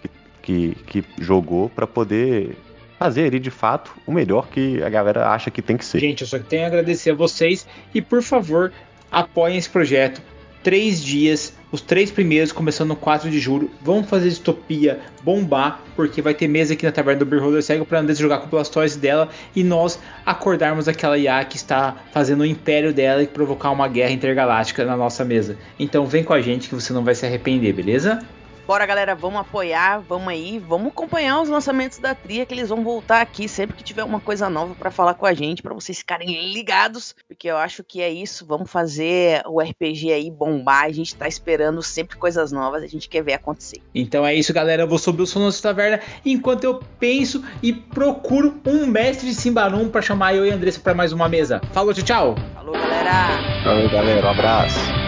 que, que, que jogou para poder fazer ali de fato o melhor que a galera acha que tem que ser. Gente, eu só tenho a agradecer a vocês e por favor apoiem esse projeto. Três dias, os três primeiros, começando no 4 de julho. Vamos fazer distopia bombar, porque vai ter mesa aqui na Taverna do Beholder Cego para Andressa jogar com o Blastoise dela e nós acordarmos aquela IA que está fazendo o império dela e provocar uma guerra intergaláctica na nossa mesa. Então vem com a gente que você não vai se arrepender, beleza? Bora, galera, vamos apoiar, vamos aí, vamos acompanhar os lançamentos da Tria, que eles vão voltar aqui sempre que tiver uma coisa nova pra falar com a gente, pra vocês ficarem ligados, porque eu acho que é isso, vamos fazer o RPG aí bombar, a gente tá esperando sempre coisas novas, a gente quer ver acontecer. Então é isso, galera. Eu vou subir o som nossa taverna enquanto eu penso e procuro um mestre de Simbarum para chamar eu e a Andressa para mais uma mesa. Falou, tchau, tchau! Falou, galera! Valeu, galera, um abraço.